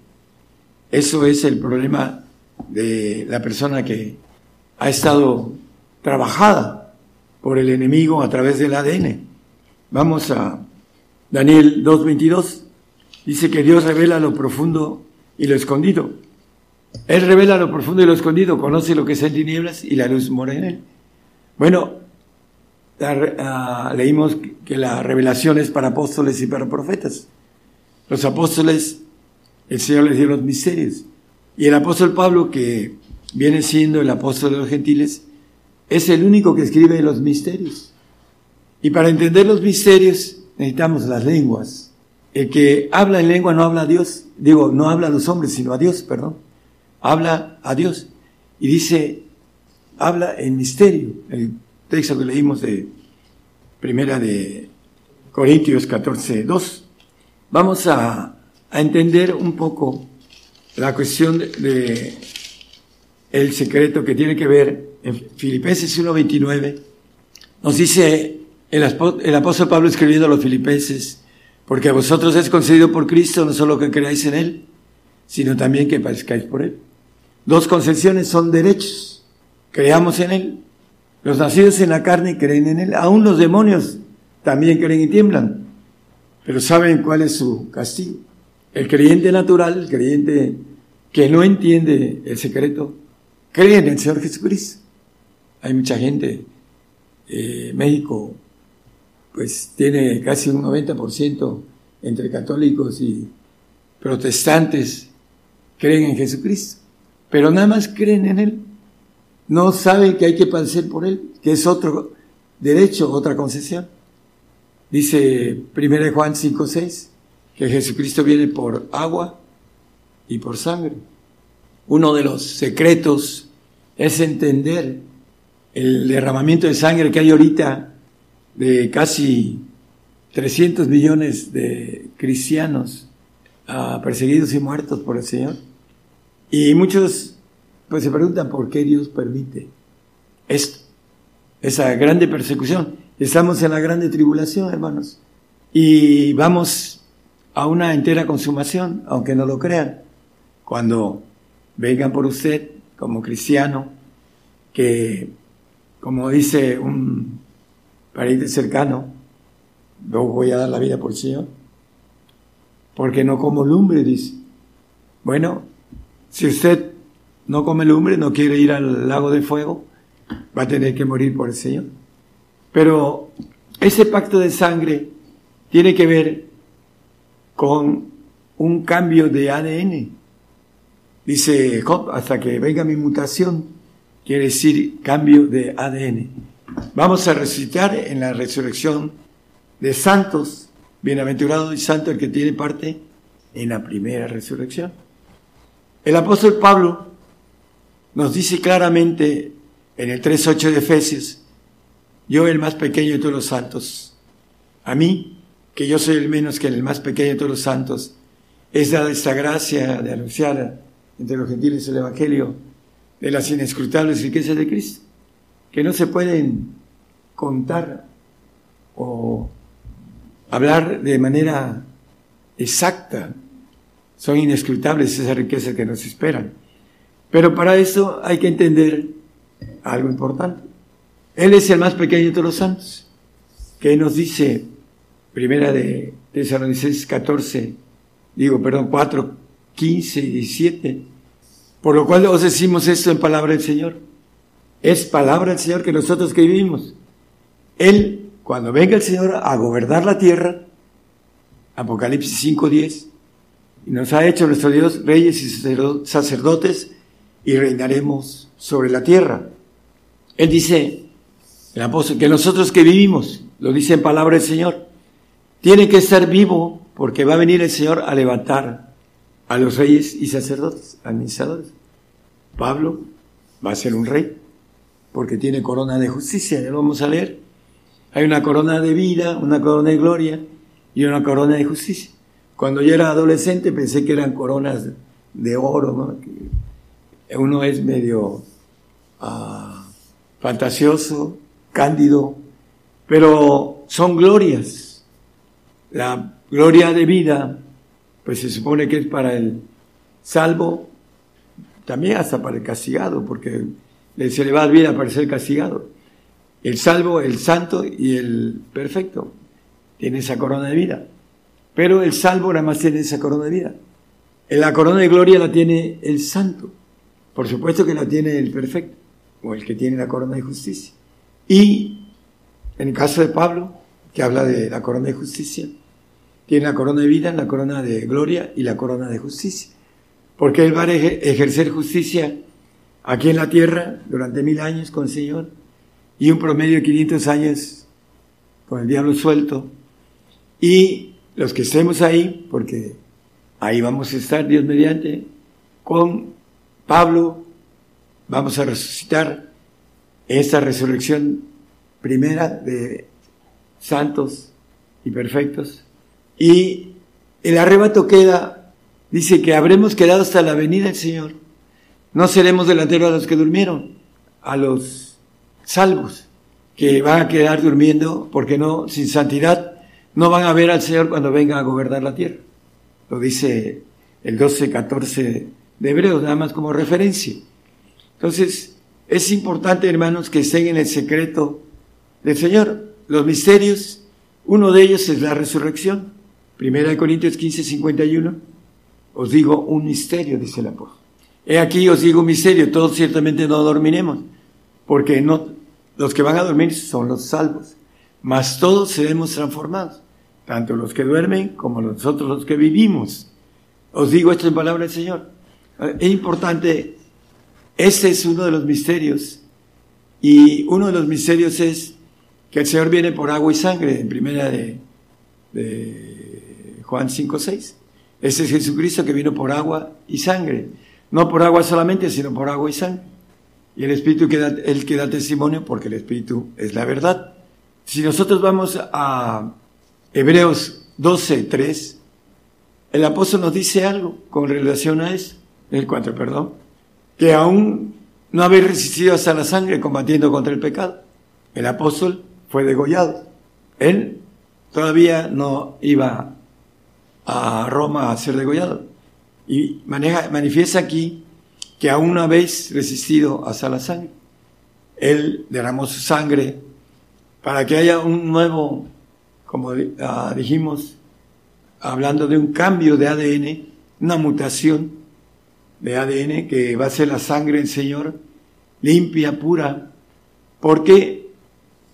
Eso es el problema de la persona que ha estado trabajada por el enemigo a través del ADN. Vamos a Daniel 2.22. Dice que Dios revela lo profundo y lo escondido. Él revela lo profundo y lo escondido, conoce lo que es en tinieblas y la luz mora en él. Bueno, leímos que la revelación es para apóstoles y para profetas. Los apóstoles, el Señor les dio los misterios. Y el apóstol Pablo, que viene siendo el apóstol de los gentiles, es el único que escribe los misterios. Y para entender los misterios necesitamos las lenguas. El que habla en lengua no habla a Dios, digo, no habla a los hombres, sino a Dios, perdón. Habla a Dios. Y dice, habla en misterio. El texto que leímos de Primera de Corintios 14, 2. Vamos a, a entender un poco la cuestión de, el secreto que tiene que ver en Filipenses 1.29. Nos dice el, el apóstol Pablo escribiendo a los filipenses, porque a vosotros es concedido por Cristo no solo que creáis en Él, sino también que padezcáis por Él. Dos concesiones son derechos. Creamos en Él. Los nacidos en la carne creen en Él. Aún los demonios también creen y tiemblan. Pero saben cuál es su castigo. El creyente natural, el creyente que no entiende el secreto, cree en el Señor Jesucristo. Hay mucha gente, eh, México, pues tiene casi un 90% entre católicos y protestantes, creen en Jesucristo, pero nada más creen en Él. No saben que hay que padecer por Él, que es otro derecho, otra concesión. Dice 1 Juan 5, 6, que Jesucristo viene por agua y por sangre. Uno de los secretos es entender el derramamiento de sangre que hay ahorita de casi 300 millones de cristianos ah, perseguidos y muertos por el Señor. Y muchos pues se preguntan por qué Dios permite esto, esa grande persecución. Estamos en la grande tribulación, hermanos, y vamos a una entera consumación, aunque no lo crean, cuando vengan por usted como cristiano, que, como dice un pariente cercano, no voy a dar la vida por el Señor, porque no como lumbre, dice. Bueno, si usted no come lumbre, no quiere ir al lago de fuego, va a tener que morir por el Señor. Pero ese pacto de sangre tiene que ver con un cambio de ADN. Dice Job, hasta que venga mi mutación, quiere decir cambio de ADN. Vamos a resucitar en la resurrección de santos, bienaventurado y santo el que tiene parte en la primera resurrección. El apóstol Pablo nos dice claramente en el 3.8 de Efesios, yo el más pequeño de todos los santos, a mí, que yo soy el menos que el más pequeño de todos los santos, es dada esta gracia de anunciar entre los gentiles el Evangelio de las inescrutables riquezas de Cristo, que no se pueden contar o hablar de manera exacta. Son inescrutables esas riquezas que nos esperan. Pero para eso hay que entender algo importante. Él es el más pequeño de todos los santos, que nos dice, primera de Tesalonicenses 14, digo, perdón, 4, 15 y 17, por lo cual os decimos esto en palabra del Señor. Es palabra del Señor que nosotros que vivimos. Él, cuando venga el Señor a gobernar la tierra, Apocalipsis 5, 10, y nos ha hecho nuestro Dios reyes y sacerdotes y reinaremos sobre la tierra. Él dice, el apóstol, que nosotros que vivimos, lo dice en palabra del Señor, tiene que estar vivo porque va a venir el Señor a levantar a los reyes y sacerdotes, administradores. Pablo va a ser un rey porque tiene corona de justicia, ya vamos a leer. Hay una corona de vida, una corona de gloria y una corona de justicia. Cuando yo era adolescente pensé que eran coronas de oro, ¿no? Uno es medio ah, fantasioso, cándido, pero son glorias. La gloria de vida, pues se supone que es para el salvo, también hasta para el castigado, porque se le va a vida para ser castigado. El salvo, el santo y el perfecto tiene esa corona de vida. Pero el salvo nada más tiene esa corona de vida. La corona de gloria la tiene el santo. Por supuesto que la tiene el perfecto, o el que tiene la corona de justicia. Y en el caso de Pablo, que habla de la corona de justicia, tiene la corona de vida, la corona de gloria y la corona de justicia. Porque él va a ejercer justicia aquí en la tierra durante mil años con el Señor y un promedio de 500 años con el diablo suelto. Y los que estemos ahí, porque ahí vamos a estar, Dios mediante, con Pablo, vamos a resucitar esta resurrección primera de santos y perfectos. Y el arrebato queda, dice que habremos quedado hasta la venida del Señor. No seremos delanteros a los que durmieron, a los salvos, que van a quedar durmiendo porque no, sin santidad, no van a ver al Señor cuando venga a gobernar la tierra. Lo dice el 12, 14 de Hebreos, nada más como referencia. Entonces, es importante, hermanos, que estén en el secreto del Señor. Los misterios, uno de ellos es la resurrección. Primera de Corintios 15, 51. Os digo un misterio, dice el apóstol. He aquí os digo un misterio, todos ciertamente no dormiremos, porque no, los que van a dormir son los salvos, mas todos seremos transformados, tanto los que duermen como nosotros los que vivimos. Os digo esto en palabra del Señor. Es importante este es uno de los misterios. Y uno de los misterios es que el Señor viene por agua y sangre, en primera de, Juan 5, 6. Ese es Jesucristo que vino por agua y sangre. No por agua solamente, sino por agua y sangre. Y el Espíritu que que da testimonio, porque el Espíritu es la verdad. Si nosotros vamos a Hebreos 12, 3, el apóstol nos dice algo con relación a eso, el 4, perdón que aún no habéis resistido hasta la sangre combatiendo contra el pecado. El apóstol fue degollado. Él todavía no iba a Roma a ser degollado. Y manifiesta aquí que aún no habéis resistido hasta la sangre. Él derramó su sangre para que haya un nuevo, como ah, dijimos, hablando de un cambio de ADN, una mutación de ADN que va a ser la sangre del Señor, limpia, pura, porque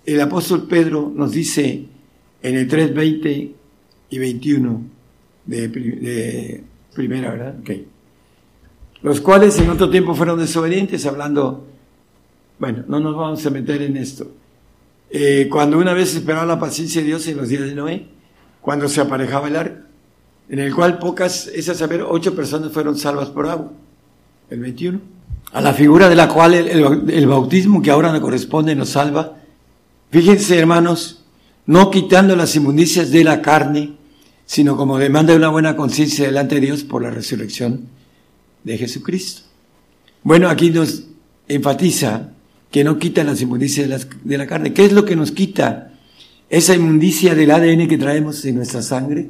el apóstol Pedro nos dice en el 3.20 y 21 de, primera, ¿verdad? los cuales en otro tiempo fueron desobedientes, hablando, bueno, no nos vamos a meter en esto. Eh, cuando una vez esperaba la paciencia de Dios en los días de Noé, cuando se aparejaba el arca, en el cual pocas, es a saber, ocho personas fueron salvas por agua, el 21, a la figura de la cual el, el bautismo que ahora nos corresponde nos salva. Fíjense, hermanos, no quitando las inmundicias de la carne, sino como demanda de una buena conciencia delante de Dios por la resurrección de Jesucristo. Bueno, aquí nos enfatiza que no quita las inmundicias de la, carne. ¿Qué es lo que nos quita esa inmundicia del ADN que traemos en nuestra sangre?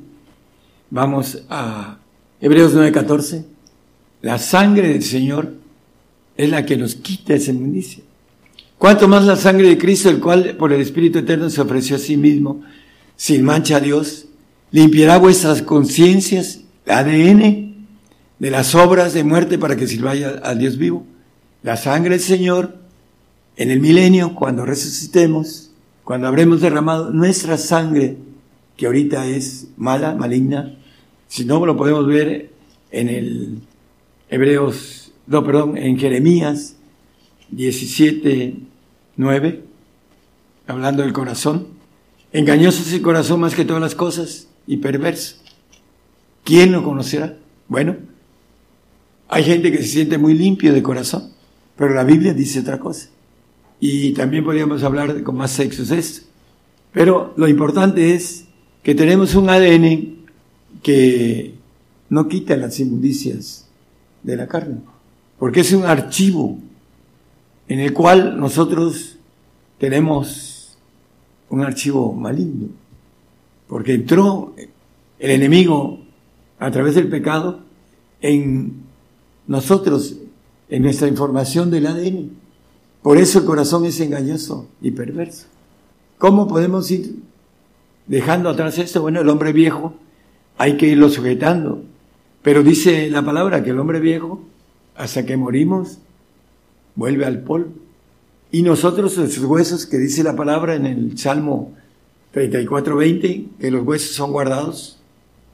Vamos a Hebreos 9:14. La sangre del Señor es la que nos quita esa inmundicia. Cuanto más la sangre de Cristo, el cual por el Espíritu Eterno se ofreció a sí mismo, sin mancha a Dios, limpiará vuestras conciencias, ADN, de las obras de muerte para que sirváis al Dios vivo. La sangre del Señor, en el milenio, cuando resucitemos, cuando habremos derramado nuestra sangre, que ahorita es mala, maligna, si no lo podemos ver en el Hebreos, no, perdón, en Jeremías 17, 9, hablando del corazón. Engañoso es el corazón más que todas las cosas y perverso. ¿Quién lo conocerá? Bueno, hay gente que se siente muy limpio de corazón, pero la Biblia dice otra cosa. Y también podríamos hablar con más sexos esto. Pero lo importante es que tenemos un ADN que no quita las inmundicias de la carne, porque es un archivo en el cual nosotros tenemos un archivo maligno, porque entró el enemigo a través del pecado en nosotros en nuestra información del ADN. Por eso el corazón es engañoso y perverso. ¿Cómo podemos ir dejando atrás esto? Bueno, el hombre viejo hay que irlo sujetando. Pero dice la palabra que el hombre viejo, hasta que morimos, vuelve al polvo. Y nosotros, esos huesos que dice la palabra en el Salmo 34.20, que los huesos son guardados,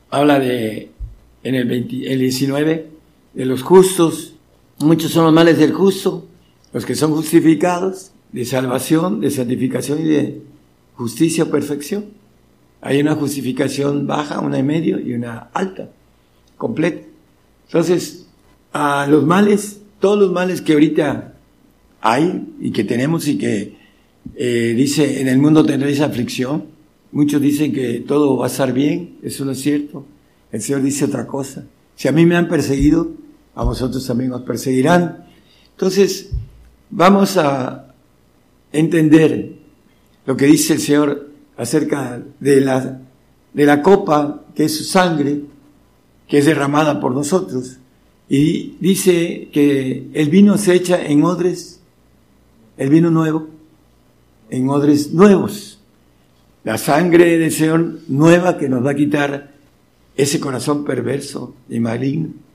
habla de, en el, el 19, de los justos. Muchos son los males del justo, los que son justificados, de salvación, de santificación y de justicia o perfección. Hay una justificación baja, una en medio y una alta, completa. Entonces, a los males, todos los males que ahorita hay y que tenemos y que eh, dice, en el mundo tendréis aflicción. Muchos dicen que todo va a estar bien, eso no es cierto. El Señor dice otra cosa. Si a mí me han perseguido, a vosotros también os perseguirán. Entonces, vamos a entender lo que dice el Señor acerca de la, de la copa que es su sangre, que es derramada por nosotros. Y dice que el vino se echa en odres, el vino nuevo, en odres nuevos. La sangre del Señor nueva que nos va a quitar ese corazón perverso y maligno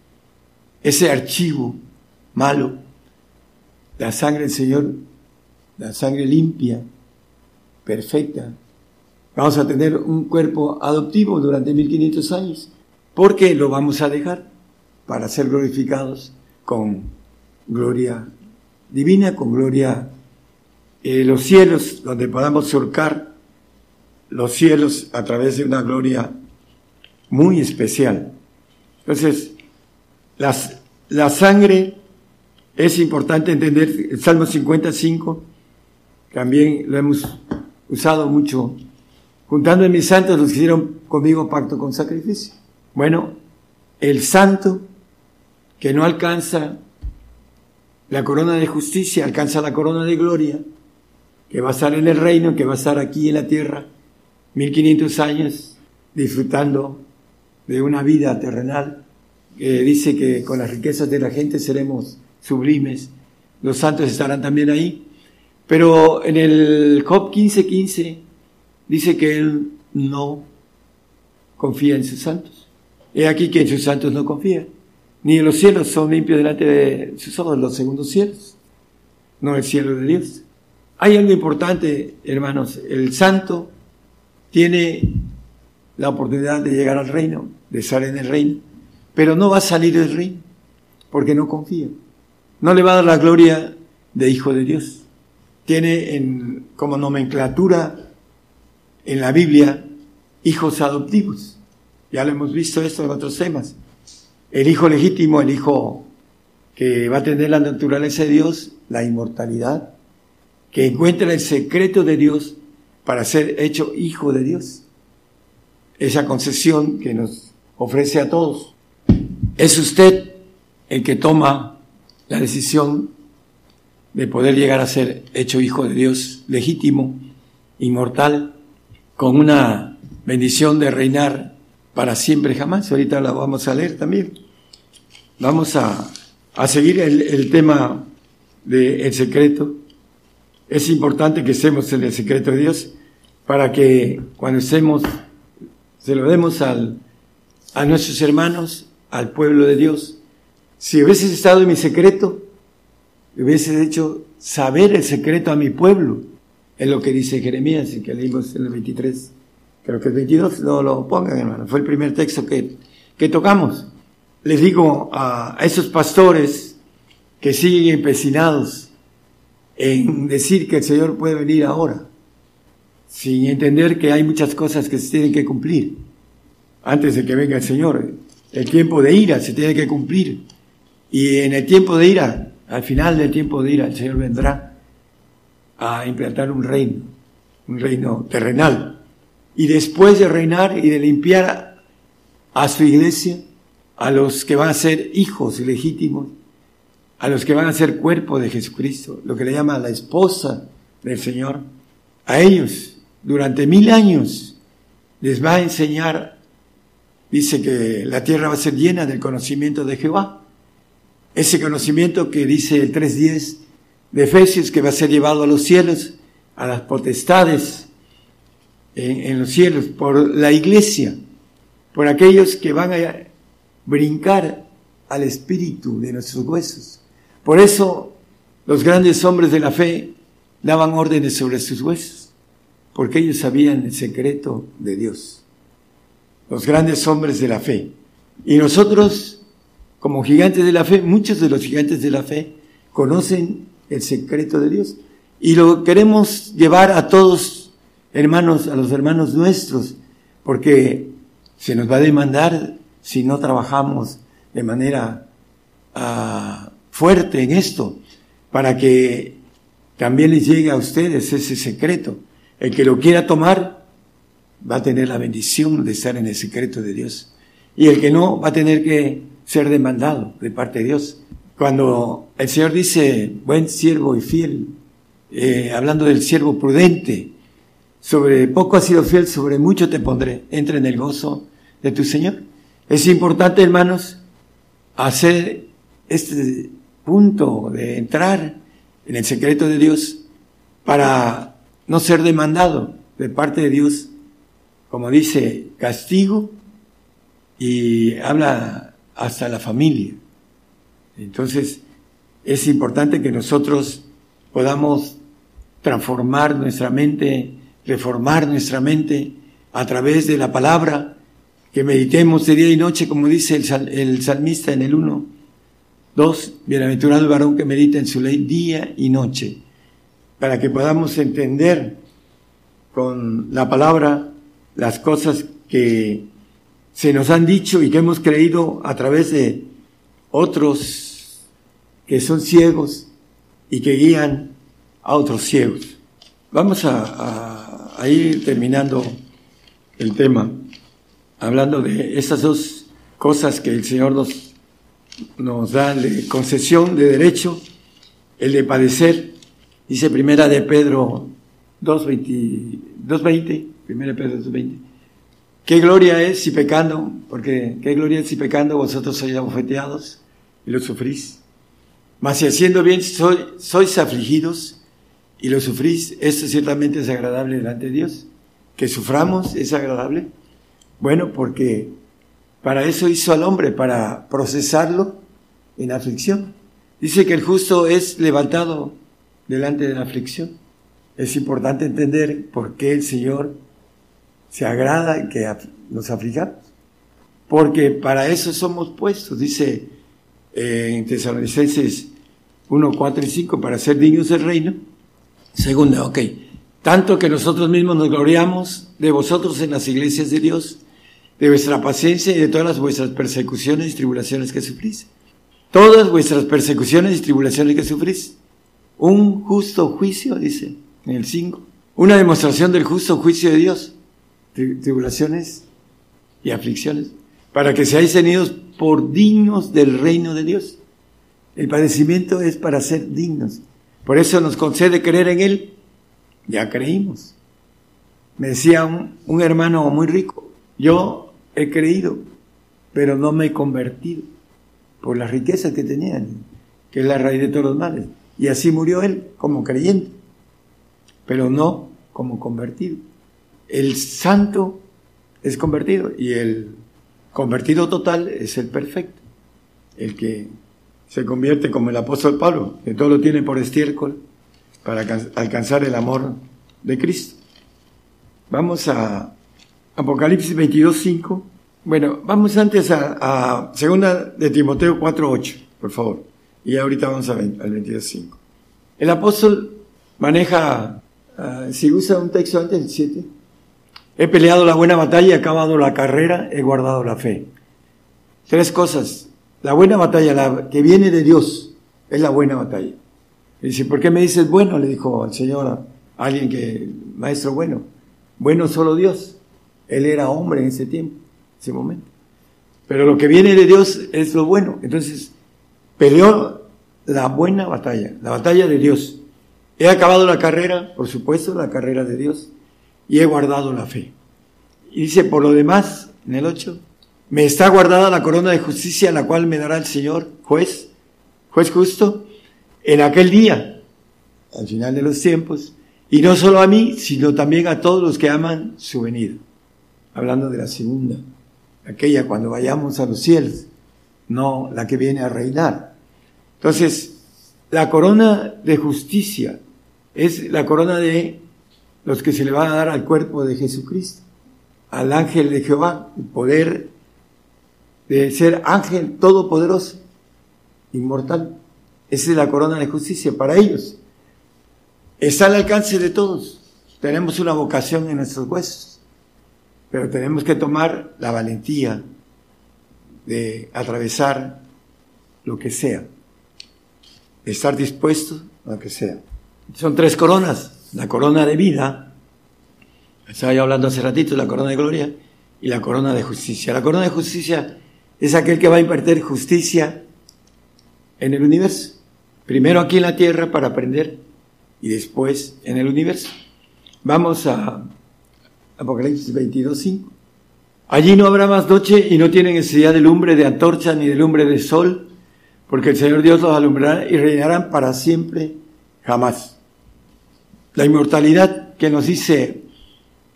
ese archivo malo, la sangre del Señor, la sangre limpia, perfecta. Vamos a tener un cuerpo adoptivo durante 1500 años, porque lo vamos a dejar para ser glorificados con gloria divina, con gloria en los cielos, donde podamos surcar los cielos a través de una gloria muy especial. Entonces, las, la sangre es importante entender, el Salmo 55, también lo hemos usado mucho, juntando en mis santos los que hicieron conmigo pacto con sacrificio. Bueno, el santo que no alcanza la corona de justicia, alcanza la corona de gloria, que va a estar en el reino, que va a estar aquí en la tierra, 1500 años, disfrutando de una vida terrenal que dice que con las riquezas de la gente seremos sublimes, los santos estarán también ahí. Pero en el Job 15:15 dice que él no confía en sus santos. He aquí que en sus santos no confía. Ni en los cielos son limpios delante de sus ojos, los segundos cielos, no el cielo de Dios. Hay algo importante, hermanos. El santo tiene la oportunidad de llegar al reino, de estar en el reino pero no va a salir del reino. porque no confía. No le va a dar la gloria de hijo de Dios. Tiene en, como nomenclatura en la Biblia hijos adoptivos. Ya lo hemos visto esto en otros temas. El hijo legítimo, el hijo que va a tener la naturaleza de Dios, la inmortalidad, que encuentra el secreto de Dios para ser hecho hijo de Dios. Esa concesión que nos ofrece a todos. Es usted el que toma la decisión de poder llegar a ser hecho hijo de Dios legítimo, inmortal, con una bendición de reinar para siempre jamás. Ahorita la vamos a leer también. Vamos a, a seguir el, tema del el secreto. Es importante que estemos en el secreto de Dios para que cuando estemos, se lo demos al, a nuestros hermanos, al pueblo de Dios. Si hubieses estado en mi secreto, hubieses hecho saber el secreto a mi pueblo. Es lo que dice Jeremías, que leímos en el 23 creo que el 22, no lo pongan, hermano, fue el primer texto que, que tocamos. Les digo a, esos pastores que siguen empecinados en decir que el Señor puede venir ahora, sin entender que hay muchas cosas que se tienen que cumplir antes de que venga el Señor. El tiempo de ira se tiene que cumplir. Y en el tiempo de ira, al final del tiempo de ira, el Señor vendrá a implantar un reino, un reino terrenal y después de reinar y de limpiar a su iglesia, a los que van a ser hijos legítimos, a los que van a ser cuerpo de Jesucristo, lo que le llama la esposa del Señor, a ellos durante mil años les va a enseñar, dice que la tierra va a ser llena del conocimiento de Jehová. Ese conocimiento que dice el 3.10 de Efesios, que va a ser llevado a los cielos, a las potestades, en, los cielos, por la iglesia, por aquellos que van a brincar al espíritu de nuestros huesos. Por eso los grandes hombres de la fe daban órdenes sobre sus huesos, porque ellos sabían el secreto de Dios. Los grandes hombres de la fe. Y nosotros, como gigantes de la fe, muchos de los gigantes de la fe conocen el secreto de Dios y lo queremos llevar a todos hermanos, a los hermanos nuestros, porque se nos va a demandar si no trabajamos de manera uh, fuerte en esto, para que también les llegue a ustedes ese secreto. El que lo quiera tomar va a tener la bendición de estar en el secreto de Dios. Y el que no va a tener que ser demandado de parte de Dios. Cuando el Señor dice, buen siervo y fiel, eh, hablando del siervo prudente, sobre poco has sido fiel, sobre mucho te pondré. Entra en el gozo de tu Señor. Es importante, hermanos, hacer este punto de entrar en el secreto de Dios para no ser demandado de parte de Dios, como dice, castigo y habla hasta la familia. Entonces, es importante que nosotros podamos transformar nuestra mente reformar nuestra mente a través de la palabra, que meditemos de día y noche, como dice el, salmista en el 1, 2, bienaventurado el varón que medita en su ley día y noche, para que podamos entender con la palabra las cosas que se nos han dicho y que hemos creído a través de otros que son ciegos y que guían a otros ciegos. Vamos a ir terminando el tema, hablando de estas dos cosas que el Señor nos, nos da de concesión de derecho, el de padecer, dice primera de Pedro 2.20, primera de Pedro 2.20, qué gloria es si pecando, porque qué gloria es si pecando vosotros sois abofeteados y lo sufrís, mas si haciendo bien sois afligidos, y lo sufrís, esto ciertamente es agradable delante de Dios. Que suframos es agradable. Bueno, porque para eso hizo al hombre, para procesarlo en aflicción. Dice que el justo es levantado delante de la aflicción. Es importante entender por qué el Señor se agrada que nos afligamos. Porque para eso somos puestos. Dice eh, en Tesalonicenses 1, 4 y 5, para ser dignos del reino. Segunda, ok. Tanto que nosotros mismos nos gloriamos de vosotros en las iglesias de Dios, de vuestra paciencia y de todas vuestras persecuciones y tribulaciones que sufrís. Todas vuestras persecuciones y tribulaciones que sufrís. Un justo juicio, dice en el 5. Una demostración del justo juicio de Dios. Tribulaciones y aflicciones. Para que seáis tenidos por dignos del reino de Dios. El padecimiento es para ser dignos. Por eso nos concede creer en Él. Ya creímos. Me decía un, hermano muy rico, yo he creído, pero no me he convertido por las riquezas que tenían, que es la raíz de todos los males. Y así murió él como creyente, pero no como convertido. El santo es convertido y el convertido total es el perfecto, el que se convierte como el apóstol Pablo, que todo lo tiene por estiércol para alcanzar el amor de Cristo. Vamos a Apocalipsis 22, 5. Bueno, vamos antes a, a segunda de Timoteo 4, 8, por favor. Y ahorita vamos al 22, 5. El apóstol maneja, uh, si usa un texto antes, del 7. He peleado la buena batalla, he acabado la carrera, he guardado la fe. Tres cosas. La buena batalla, la que viene de Dios, es la buena batalla. Y dice, ¿por qué me dices bueno? Le dijo al Señor a alguien que, maestro bueno, bueno solo Dios. Él era hombre en ese tiempo, ese momento. Pero lo que viene de Dios es lo bueno. Entonces, peleó la buena batalla, la batalla de Dios. He acabado la carrera, por supuesto, la carrera de Dios, y he guardado la fe. Y dice, por lo demás, en el 8, me está guardada la corona de justicia, la cual me dará el Señor, juez, juez justo, en aquel día, al final de los tiempos, y no solo a mí, sino también a todos los que aman su venida. Hablando de la segunda, aquella cuando vayamos a los cielos, no la que viene a reinar. Entonces, la corona de justicia es la corona de los que se le va a dar al cuerpo de Jesucristo, al ángel de Jehová, el poder de ser ángel todopoderoso, inmortal. Esa es la corona de justicia para ellos. Está al alcance de todos. Tenemos una vocación en nuestros huesos, pero tenemos que tomar la valentía de atravesar lo que sea, estar dispuestos a lo que sea. Son tres coronas, la corona de vida, estaba yo hablando hace ratito, la corona de gloria y la corona de justicia. La corona de justicia es aquel que va a impartir justicia en el universo. Primero aquí en la tierra para aprender y después en el universo. Vamos a Apocalipsis 22, 5. Allí no habrá más noche y no tienen necesidad de lumbre de antorcha ni de lumbre de sol, porque el Señor Dios los alumbrará y reinarán para siempre, jamás. La inmortalidad que nos dice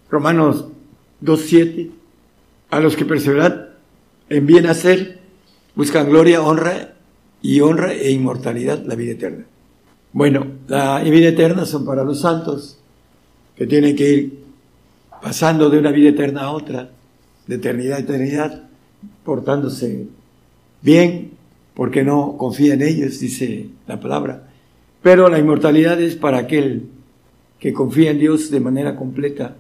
Romanos 2.7, a los que perseveran en bien hacer, buscan gloria, honra y honra e inmortalidad, la vida eterna. Bueno, la vida eterna son para los santos, que tienen que ir pasando de una vida eterna a otra, de eternidad a eternidad, portándose bien, porque no confía en ellos, dice la palabra. Pero la inmortalidad es para aquel que confía en Dios de manera completa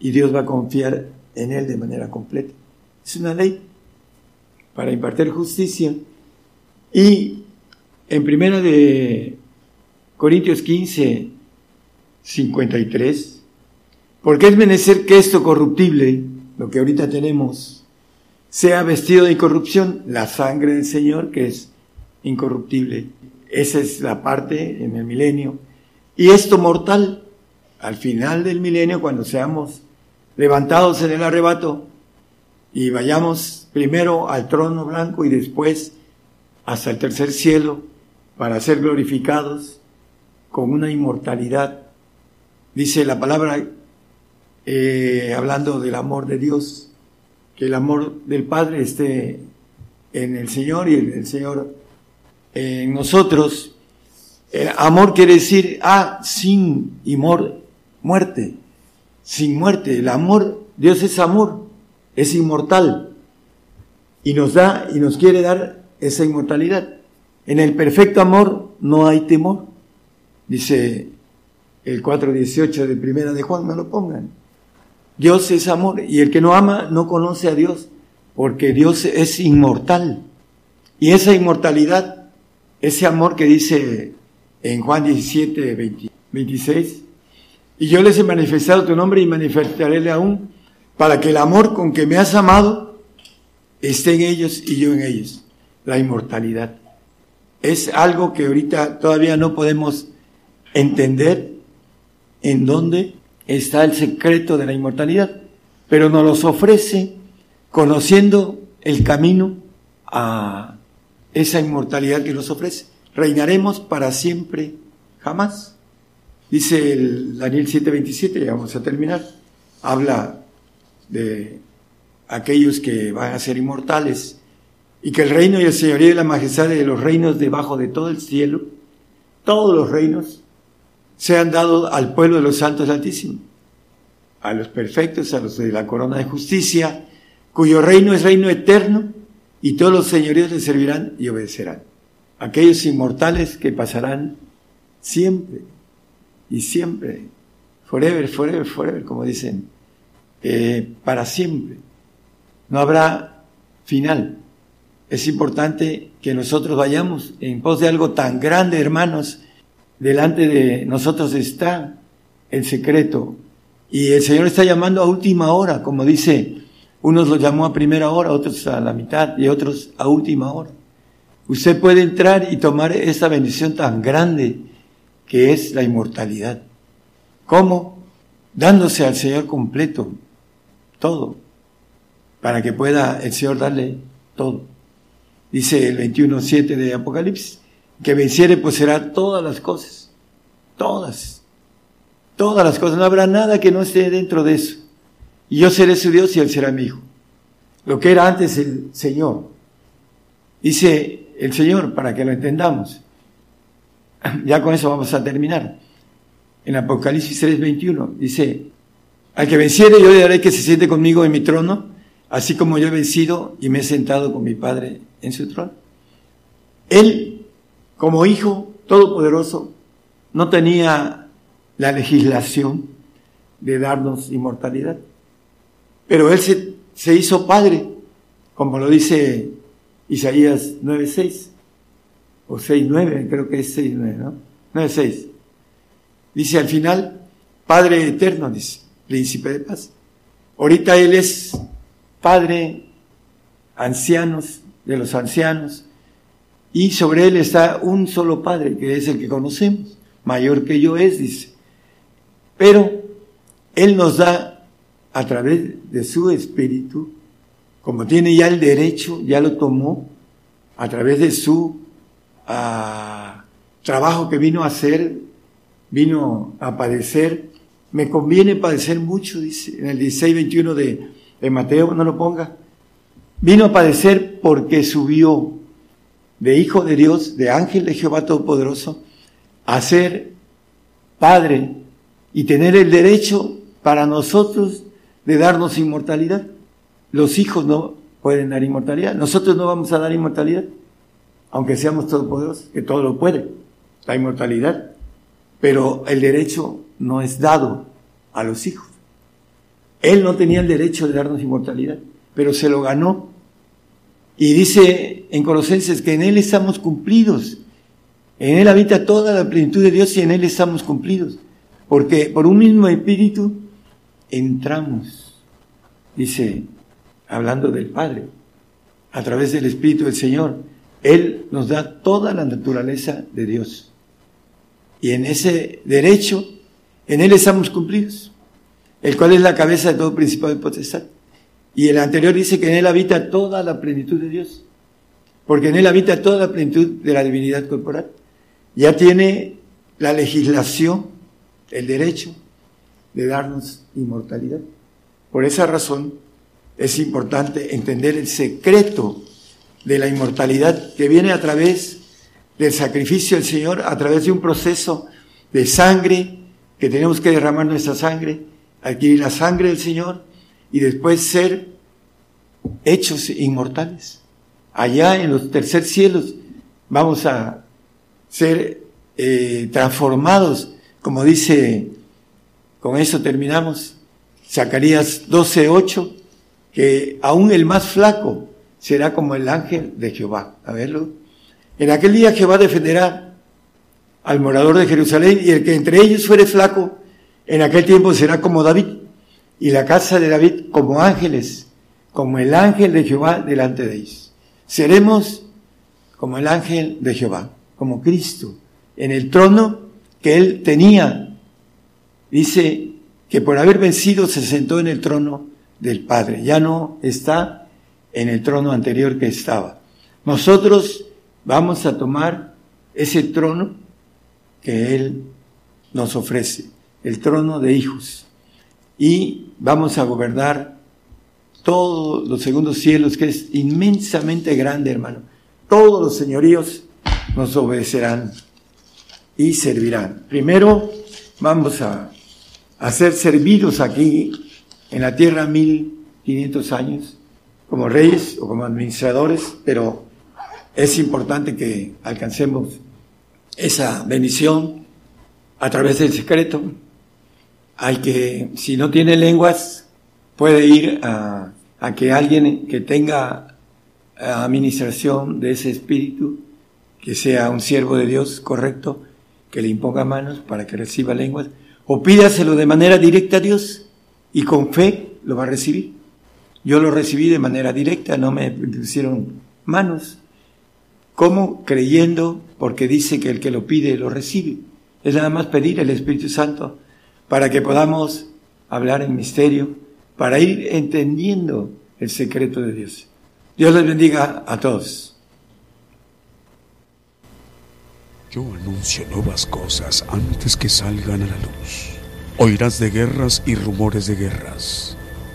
y Dios va a confiar en él de manera completa. Es una ley para impartir justicia. Y en primera de Corintios 15, 53, porque es menester que esto corruptible, lo que ahorita tenemos, sea vestido de incorrupción, la sangre del Señor que es incorruptible. Esa es la parte en el milenio. Y esto mortal, al final del milenio, cuando seamos levantados en el arrebato y vayamos primero al trono blanco y después hasta el tercer cielo para ser glorificados con una inmortalidad. Dice la palabra, eh, hablando del amor de Dios, que el amor del Padre esté en el Señor y el, Señor en nosotros. El amor quiere decir, ah, sin y muerte, sin muerte. El amor, Dios es amor, es inmortal y nos da y nos quiere dar esa inmortalidad. En el perfecto amor no hay temor, dice el 4.18 de Primera de Juan, no lo pongan. Dios es amor y el que no ama no conoce a Dios, porque Dios es inmortal. Y esa inmortalidad, ese amor que dice en Juan 17, 26, y yo les he manifestado tu nombre y manifestaré aún, para que el amor con que me has amado esté en ellos y yo en ellos. La inmortalidad. Es algo que ahorita todavía no podemos entender en dónde está el secreto de la inmortalidad, pero nos los ofrece conociendo el camino a esa inmortalidad que nos ofrece. Reinaremos para siempre, jamás. Dice el Daniel 7:27, ya vamos a terminar, habla de aquellos que van a ser inmortales y que el reino y el señorío y la majestad de los reinos debajo de todo el cielo, todos los reinos, sean dados al pueblo de los santos altísimos, a los perfectos, a los de la corona de justicia, cuyo reino es reino eterno y todos los señoríos le servirán y obedecerán. Aquellos inmortales que pasarán siempre y siempre, forever, forever, forever, como dicen, eh, para siempre. No habrá final. Es importante que nosotros vayamos en pos de algo tan grande, hermanos. Delante de nosotros está el secreto. Y el Señor está llamando a última hora, como dice, unos lo llamó a primera hora, otros a la mitad y otros a última hora. Usted puede entrar y tomar esta bendición tan grande que es la inmortalidad. ¿Cómo? Dándose al Señor completo, todo, para que pueda el Señor darle todo. Dice el 21.7 de Apocalipsis, que venciere pues será todas las cosas, todas, todas las cosas, no habrá nada que no esté dentro de eso. Y yo seré su Dios y él será mi hijo. Lo que era antes el Señor. Dice el Señor, para que lo entendamos. Ya con eso vamos a terminar. En Apocalipsis 3:21 dice, al que venciere yo le daré que se siente conmigo en mi trono, así como yo he vencido y me he sentado con mi Padre en su trono. Él, como hijo todopoderoso, no tenía la legislación de darnos inmortalidad, pero él se, se hizo padre, como lo dice Isaías 9:6 o 6:9, creo que es 6:9, ¿no? 9:6. Dice al final, Padre eterno, dice príncipe de paz. Ahorita Él es Padre, ancianos de los ancianos, y sobre Él está un solo Padre, que es el que conocemos, mayor que yo es, dice. Pero Él nos da a través de su Espíritu, como tiene ya el derecho, ya lo tomó, a través de su trabajo que vino a hacer, vino a padecer, me conviene padecer mucho, dice en el 16, 21 de, de Mateo, no lo ponga. Vino a padecer porque subió de hijo de Dios, de ángel de Jehová Todopoderoso, a ser padre y tener el derecho para nosotros de darnos inmortalidad. Los hijos no pueden dar inmortalidad. Nosotros no vamos a dar inmortalidad, aunque seamos todopoderosos, que todo lo puede, la inmortalidad. Pero el derecho no es dado a los hijos. Él no tenía el derecho de darnos inmortalidad, pero se lo ganó. Y dice en Colosenses que en Él estamos cumplidos. En Él habita toda la plenitud de Dios y en Él estamos cumplidos. Porque por un mismo espíritu entramos, dice, hablando del Padre, a través del Espíritu del Señor. Él nos da toda la naturaleza de Dios. Y en ese derecho en Él estamos cumplidos, el cual es la cabeza de todo principado de potestad. Y el anterior dice que en Él habita toda la plenitud de Dios, porque en Él habita toda la plenitud de la divinidad corporal. Ya tiene la legislación, el derecho de darnos inmortalidad. Por esa razón es importante entender el secreto de la inmortalidad que viene a través del sacrificio del Señor, a través de un proceso de sangre, que tenemos que derramar nuestra sangre, adquirir la sangre del Señor y después ser hechos inmortales. Allá en los tercer cielos vamos a ser eh, transformados, como dice, con eso terminamos, Zacarías 12:8, que aún el más flaco será como el ángel de Jehová. A verlo. En aquel día Jehová defenderá al morador de Jerusalén y el que entre ellos fuere flaco, en aquel tiempo será como David y la casa de David como ángeles, como el ángel de Jehová delante de ellos. Seremos como el ángel de Jehová, como Cristo, en el trono que él tenía. Dice que por haber vencido se sentó en el trono del Padre, ya no está en el trono anterior que estaba. Nosotros vamos a tomar ese trono que Él nos ofrece, el trono de hijos, y vamos a gobernar todos los segundos cielos, que es inmensamente grande, hermano. Todos los señoríos nos obedecerán y servirán. Primero vamos a, a ser servidos aquí en la tierra mil quinientos años como reyes o como administradores, pero es importante que alcancemos esa bendición a través del secreto. Hay que, si no tiene lenguas, puede ir a, a que alguien que tenga administración de ese espíritu, que sea un siervo de Dios correcto, que le imponga manos para que reciba lenguas, o pídaselo de manera directa a Dios y con fe lo va a recibir. Yo lo recibí de manera directa, no me pusieron manos. ¿Cómo? Creyendo, porque dice que el que lo pide lo recibe. Es nada más pedir el Espíritu Santo para que podamos hablar en misterio, para ir entendiendo el secreto de Dios. Dios les bendiga a todos. Yo anuncio nuevas cosas antes que salgan a la luz. Oirás de guerras y rumores de guerras,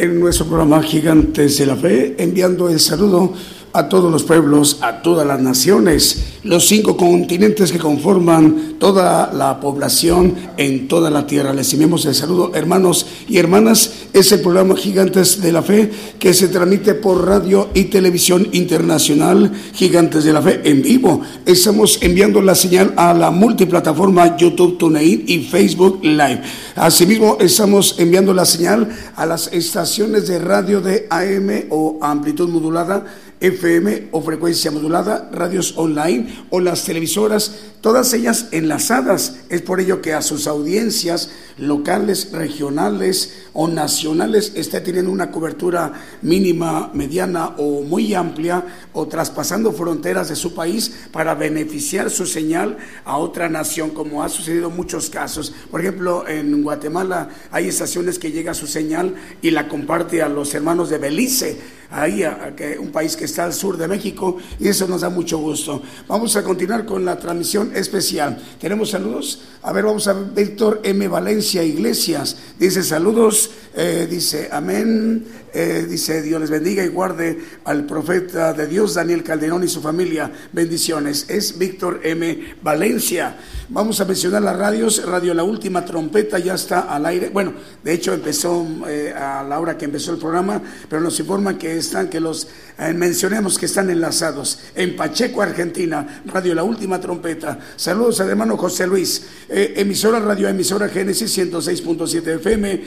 En nuestro programa Gigantes de la Fe, enviando el saludo a todos los pueblos, a todas las naciones, los cinco continentes que conforman toda la población en toda la tierra. Les enviamos el saludo, hermanos y hermanas. Es el programa Gigantes de la Fe que se transmite por radio y televisión internacional Gigantes de la Fe en vivo. Estamos enviando la señal a la multiplataforma YouTube, TuneIn y Facebook Live. Asimismo, estamos enviando la señal a las estaciones de radio de AM o amplitud modulada FM o frecuencia modulada, radios online o las televisoras, todas ellas enlazadas. Es por ello que a sus audiencias locales, regionales o nacionales esté teniendo una cobertura mínima, mediana o muy amplia o traspasando fronteras de su país para beneficiar su señal a otra nación, como ha sucedido en muchos casos. Por ejemplo, en Guatemala hay estaciones que llega su señal y la comparte a los hermanos de Belice ahí a, que un país que está al sur de México y eso nos da mucho gusto. Vamos a continuar con la transmisión especial. ¿Tenemos saludos? A ver, vamos a Víctor M. Valencia Iglesias. Dice saludos, eh, dice amén, eh, dice Dios les bendiga y guarde al profeta de Dios Daniel Calderón y su familia. Bendiciones. Es Víctor M. Valencia. Vamos a mencionar las radios. Radio La Última Trompeta ya está al aire. Bueno, de hecho empezó eh, a la hora que empezó el programa, pero nos informan que están, que los mencionemos que están enlazados. En Pacheco, Argentina, Radio La Última Trompeta. Saludos al hermano José Luis. Emisora Radio Emisora Génesis 106.7 FM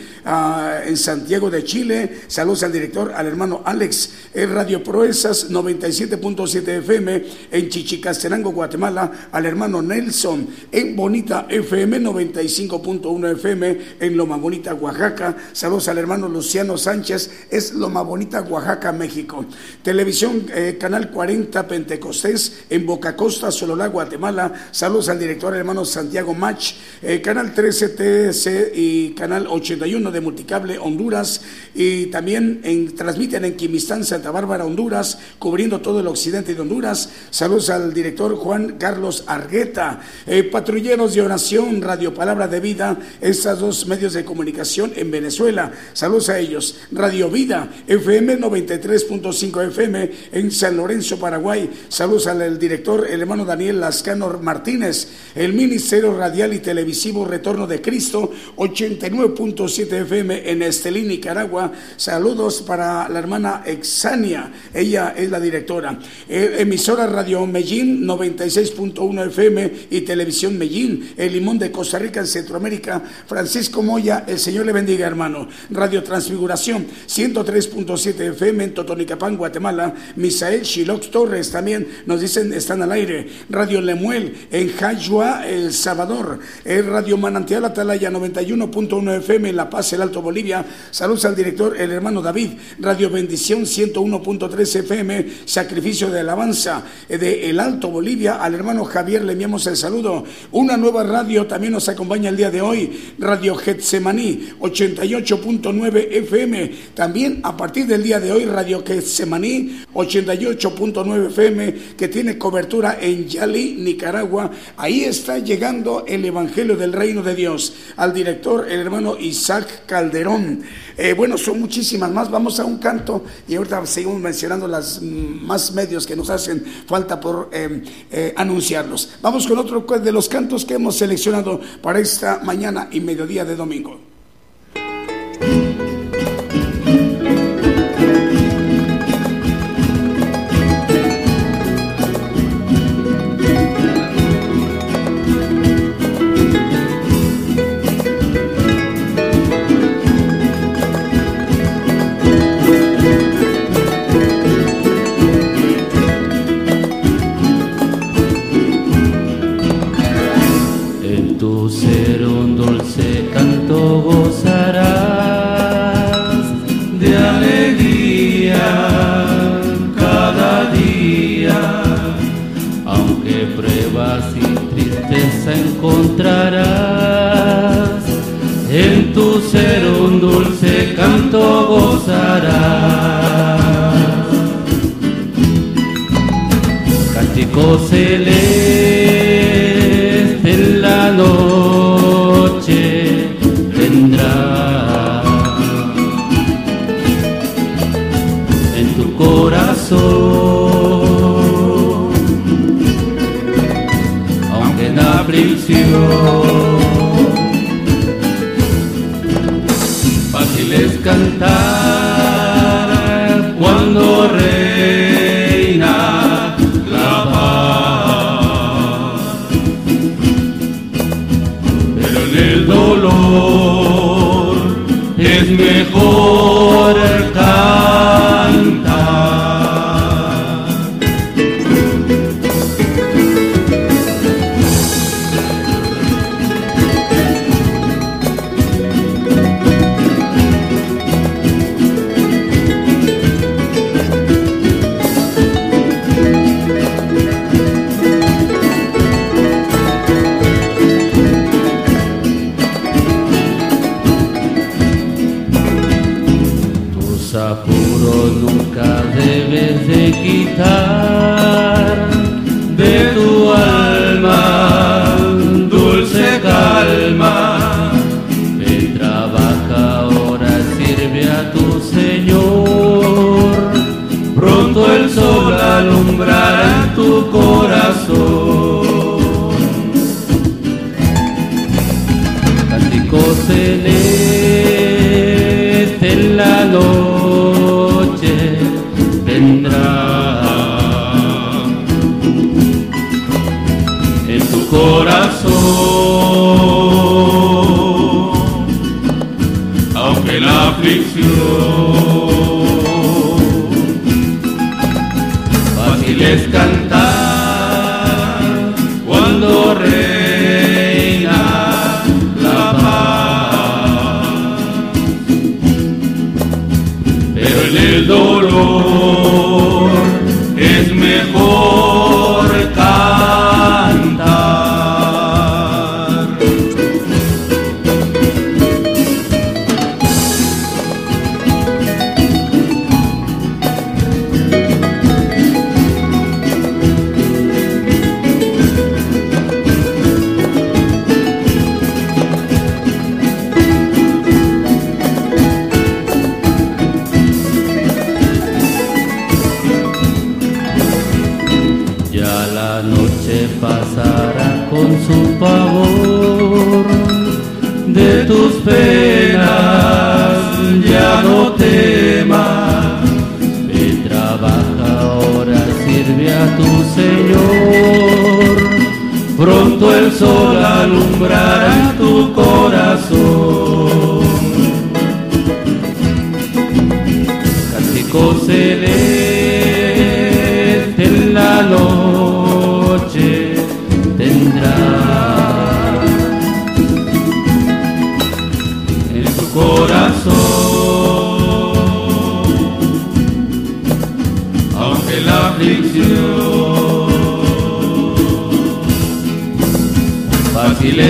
en Santiago de Chile. Saludos al director, al hermano Alex. Radio Proezas 97.7 FM en Chichicastenango, Guatemala. Al hermano Nelson en Bonita FM 95.1 FM en Loma Bonita, Oaxaca. Saludos al hermano Luciano Sánchez, es Loma Bonita, Oaxaca, México. Televisión eh, Canal 40 Pentecostés en Boca Costa, Sololá, Guatemala. Saludos al director hermano Santiago Mach. Eh, canal 13 TC y Canal 81 de Multicable Honduras. Y también en, transmiten en Quimistán, Santa Bárbara, Honduras, cubriendo todo el occidente de Honduras. Saludos al director Juan Carlos Argueta. Eh, patrulleros de oración, Radio Palabra de Vida, estas dos medios de comunicación en Venezuela. Saludos a ellos. Radio Vida, FM 93.5 FM en San Lorenzo, Paraguay. Saludos al director, el hermano Daniel Lascano Martínez. El Ministerio Radial y Televisivo Retorno de Cristo, 89.7 FM en Estelín, Nicaragua. Saludos para la hermana Exania. Ella es la directora. Eh, emisora Radio Medellín, 96.1 FM y Televisión Medellín. El Limón de Costa Rica en Centroamérica. Francisco Moya, el Señor le bendiga, hermano. Radio Transfiguración, 103.7 FM en Totonicapán, Guatemala. Misael Shilox Torres también nos dicen están al aire. Radio Lemuel en Jayua, El Salvador. El Radio Manantial Atalaya, 91.1 FM en La Paz, el Alto Saludos al director, el hermano David. Radio Bendición, 101.3 FM. Sacrificio de alabanza de El Alto Bolivia. Al hermano Javier le enviamos el saludo. Una nueva radio también nos acompaña el día de hoy. Radio Getsemaní, 88.9 FM. También a partir del día de hoy, Radio Getsemaní, 88.9 FM, que tiene cobertura en Yali, Nicaragua. Ahí está llegando el Evangelio del Reino de Dios. Al director, el hermano Isaac Calderón. Eh, bueno, son muchísimas más. Vamos a un canto y ahorita seguimos mencionando las mm, más medios que nos hacen falta por eh, eh, anunciarlos. Vamos con otro de los cantos que hemos seleccionado para esta mañana y mediodía de domingo. você ler.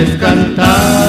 Fácil es cantar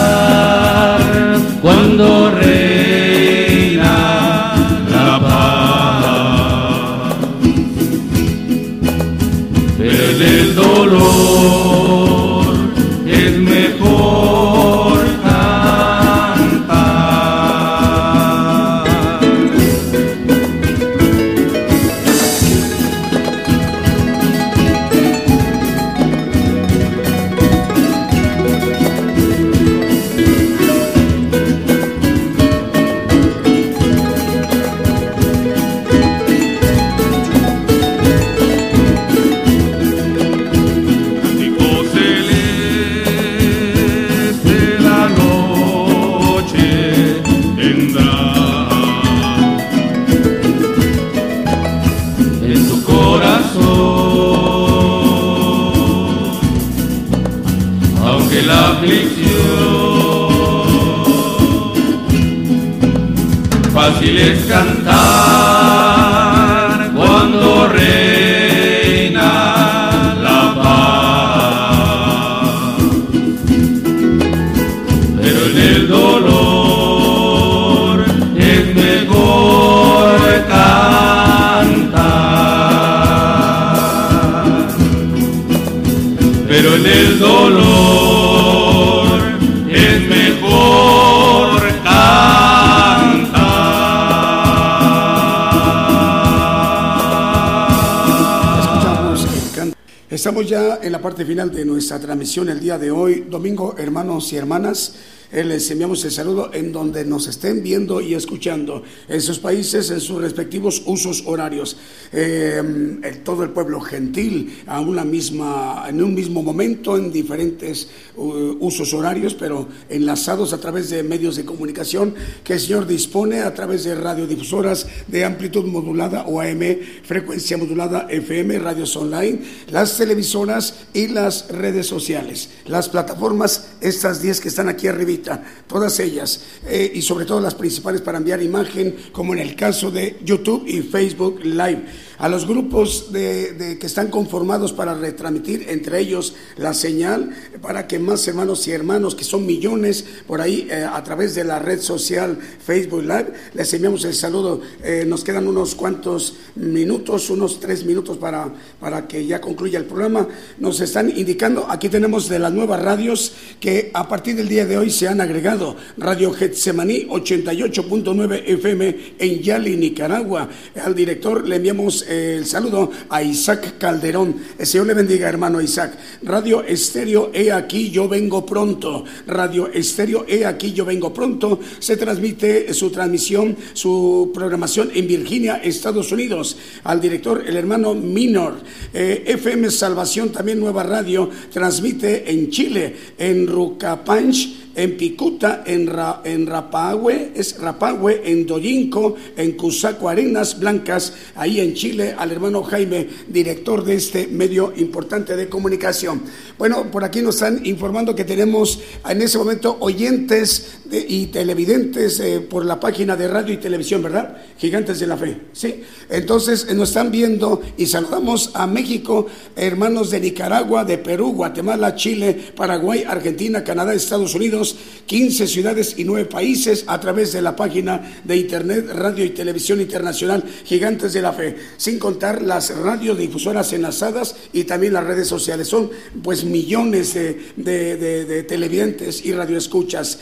transmisión el día de hoy, domingo, hermanos y hermanas. Eh, Les enviamos el saludo en donde nos estén viendo y escuchando, en sus países, en sus respectivos usos horarios. Eh, el- todo el pueblo gentil a una misma, en un mismo momento, en diferentes usos horarios, pero enlazados a través de medios de comunicación que el Señor dispone a través de radiodifusoras de amplitud modulada o AM, frecuencia modulada FM, radios online, las televisoras y las redes sociales. Las plataformas, estas 10 que están aquí arribita, todas ellas, eh, y sobre todo las principales para enviar imagen, como en el caso de YouTube y Facebook Live. A los grupos de, que están conformados para retransmitir entre ellos la señal, para que más hermanos y hermanos, que son millones por ahí eh, a través de la red social Facebook Live, les enviamos el saludo. Eh, nos quedan unos cuantos minutos, unos tres minutos para, para que ya concluya el programa. Nos están indicando, aquí tenemos de las nuevas radios que a partir del día de hoy se han agregado. Radio Getsemaní 88.9 FM en Yali, Nicaragua. Al director le enviamos el saludo a Isaac Calderón. El Señor le bendiga, hermano Isaac. Radio Estéreo, he aquí, yo vengo pronto. Radio Estéreo, he aquí, yo vengo pronto. Se transmite su transmisión, su programación en Virginia, Estados Unidos. Al director, el hermano Minor. Eh, FM Salvación, también nueva radio, transmite en Chile, en Rucapanch en Picuta, en, Ra, en Rapahue, es Rapahue, en Doyinco, en Cusaco Arenas Blancas, ahí en Chile, al hermano Jaime, director de este medio importante de comunicación. Bueno, por aquí nos están informando que tenemos en ese momento oyentes y televidentes eh, por la página de radio y televisión, ¿verdad? Gigantes de la Fe, ¿sí? Entonces eh, nos están viendo y saludamos a México, hermanos de Nicaragua, de Perú, Guatemala, Chile, Paraguay, Argentina, Canadá, Estados Unidos, 15 ciudades y 9 países a través de la página de Internet, Radio y Televisión Internacional Gigantes de la Fe, sin contar las radiodifusoras enlazadas y también las redes sociales. Son pues millones de, de- de- de televidentes y radioescuchas.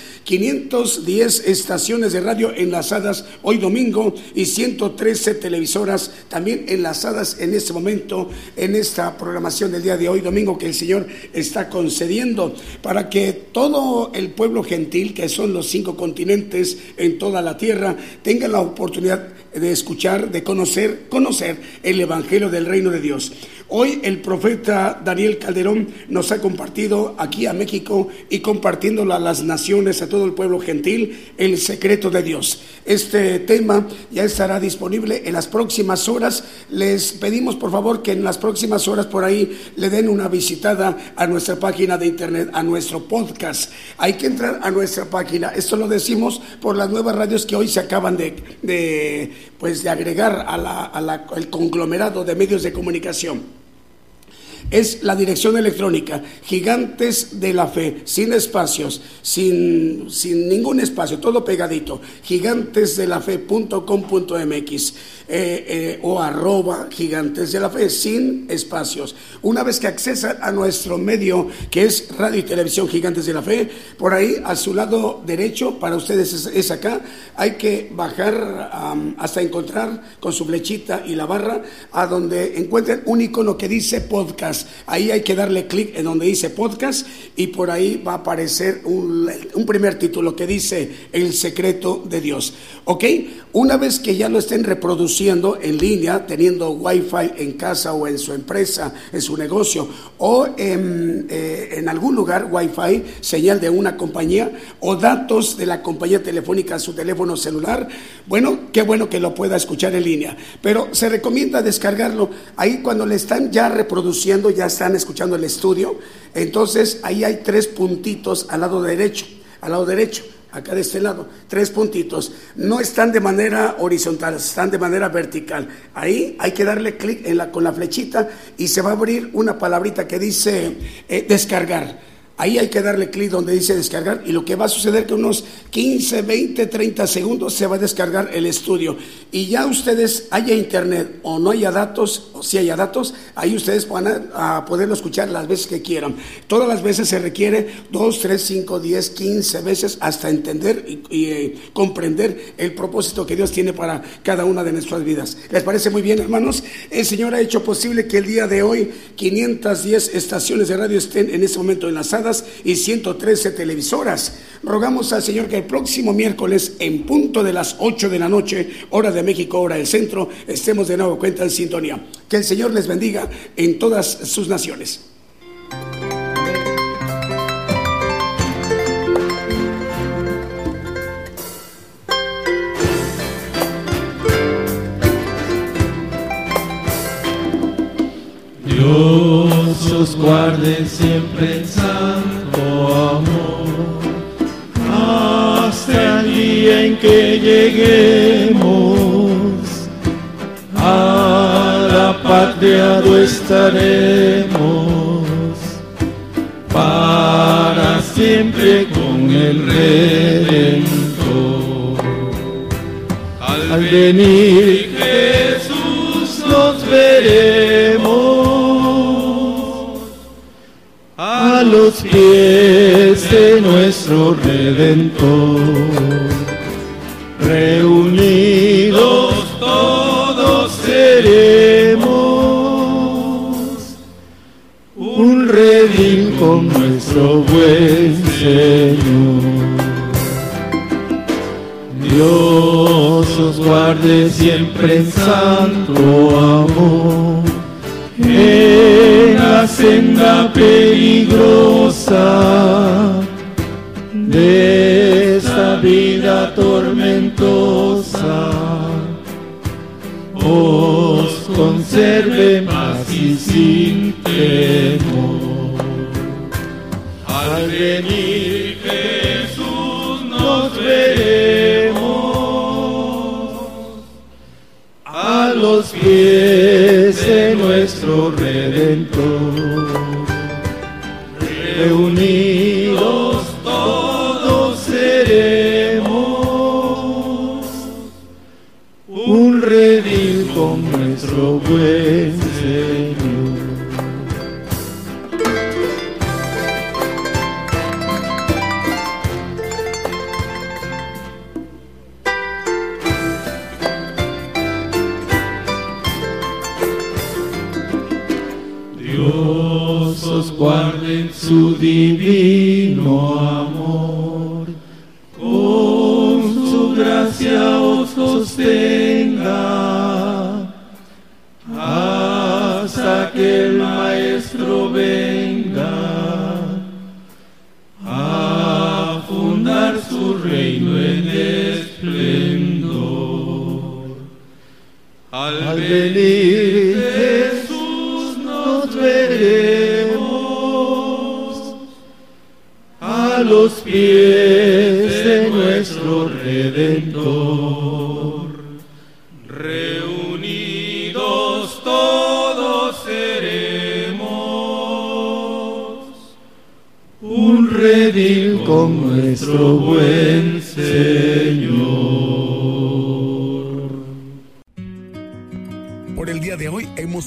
510 estaciones de radio enlazadas hoy domingo y 113 televisoras también enlazadas en este momento en esta programación del día de hoy domingo que el Señor está concediendo para que todo el pueblo gentil, que son los cinco continentes en toda la tierra, tenga la oportunidad de escuchar, de conocer, conocer el Evangelio del Reino de Dios. Hoy el profeta Daniel Calderón nos ha compartido aquí a México y compartiéndolo a las naciones, a todo el pueblo gentil, el secreto de Dios. Este tema ya estará disponible en las próximas horas. Les pedimos por favor que en las próximas horas por ahí le den una visitada a nuestra página de internet, a nuestro podcast. Hay que entrar a nuestra página. Esto lo decimos por las nuevas radios que hoy se acaban de, de pues de agregar al conglomerado de medios de comunicación es la dirección electrónica, gigantes de la fe, sin espacios, sin, sin ningún espacio, todo pegadito, gigantesdelafe.com.mx eh, eh, o arroba gigantes de la fe, sin espacios. Una vez que accesan a nuestro medio, que es radio y televisión gigantes de la fe, por ahí a su lado derecho, para ustedes es, acá, hay que bajar hasta encontrar con su flechita y la barra a donde encuentren un icono que dice podcast Ahí hay que darle clic en donde dice podcast y por ahí va a aparecer un, primer título que dice El secreto de Dios. ¿Ok? Una vez que ya lo estén reproduciendo en línea, teniendo wifi en casa o en su empresa, en su negocio o en, eh, en algún lugar wifi, señal de una compañía o datos de la compañía telefónica a su teléfono celular, bueno, qué bueno que lo pueda escuchar en línea. Pero se recomienda descargarlo ahí cuando le están ya reproduciendo ya están escuchando el estudio, entonces ahí hay tres puntitos al lado derecho, al lado derecho, acá de este lado, tres puntitos. No están de manera horizontal, están de manera vertical. Ahí hay que darle clic con la flechita y se va a abrir una palabrita que dice eh, descargar. Ahí hay que darle clic donde dice descargar y lo que va a suceder que unos 15, 20, 30 segundos se va a descargar el estudio. Y ya ustedes, haya internet o no haya datos, o si haya datos, ahí ustedes van a, poderlo escuchar las veces que quieran. Todas las veces se requiere 2, 3, 5, 10, 15 veces hasta entender y, eh, comprender el propósito que Dios tiene para cada una de nuestras vidas. ¿Les parece muy bien, hermanos? El Señor ha hecho posible que el día de hoy 510 estaciones de radio estén en este momento enlazadas y 113 televisoras. Rogamos al Señor que el próximo miércoles, en punto de las 8 de la noche, hora de México, hora del centro, estemos de nuevo cuenta en sintonía. Que el Señor les bendiga en todas sus naciones. Dios os guarde siempre en en que lleguemos a la patria do estaremos para siempre con el Redentor. Al venir Jesús nos veremos los pies de nuestro Redentor. Reunidos todos seremos un redil con nuestro buen Señor. Dios os guarde siempre en santo amor en la senda peligrosa de esta vida tormentosa. Os conserve paz y sin temor. Al venir Jesús nos veremos a los pies nuestro Redentor. Los pies de nuestro Redentor. Reunidos todos seremos un redil con nuestro buen Señor.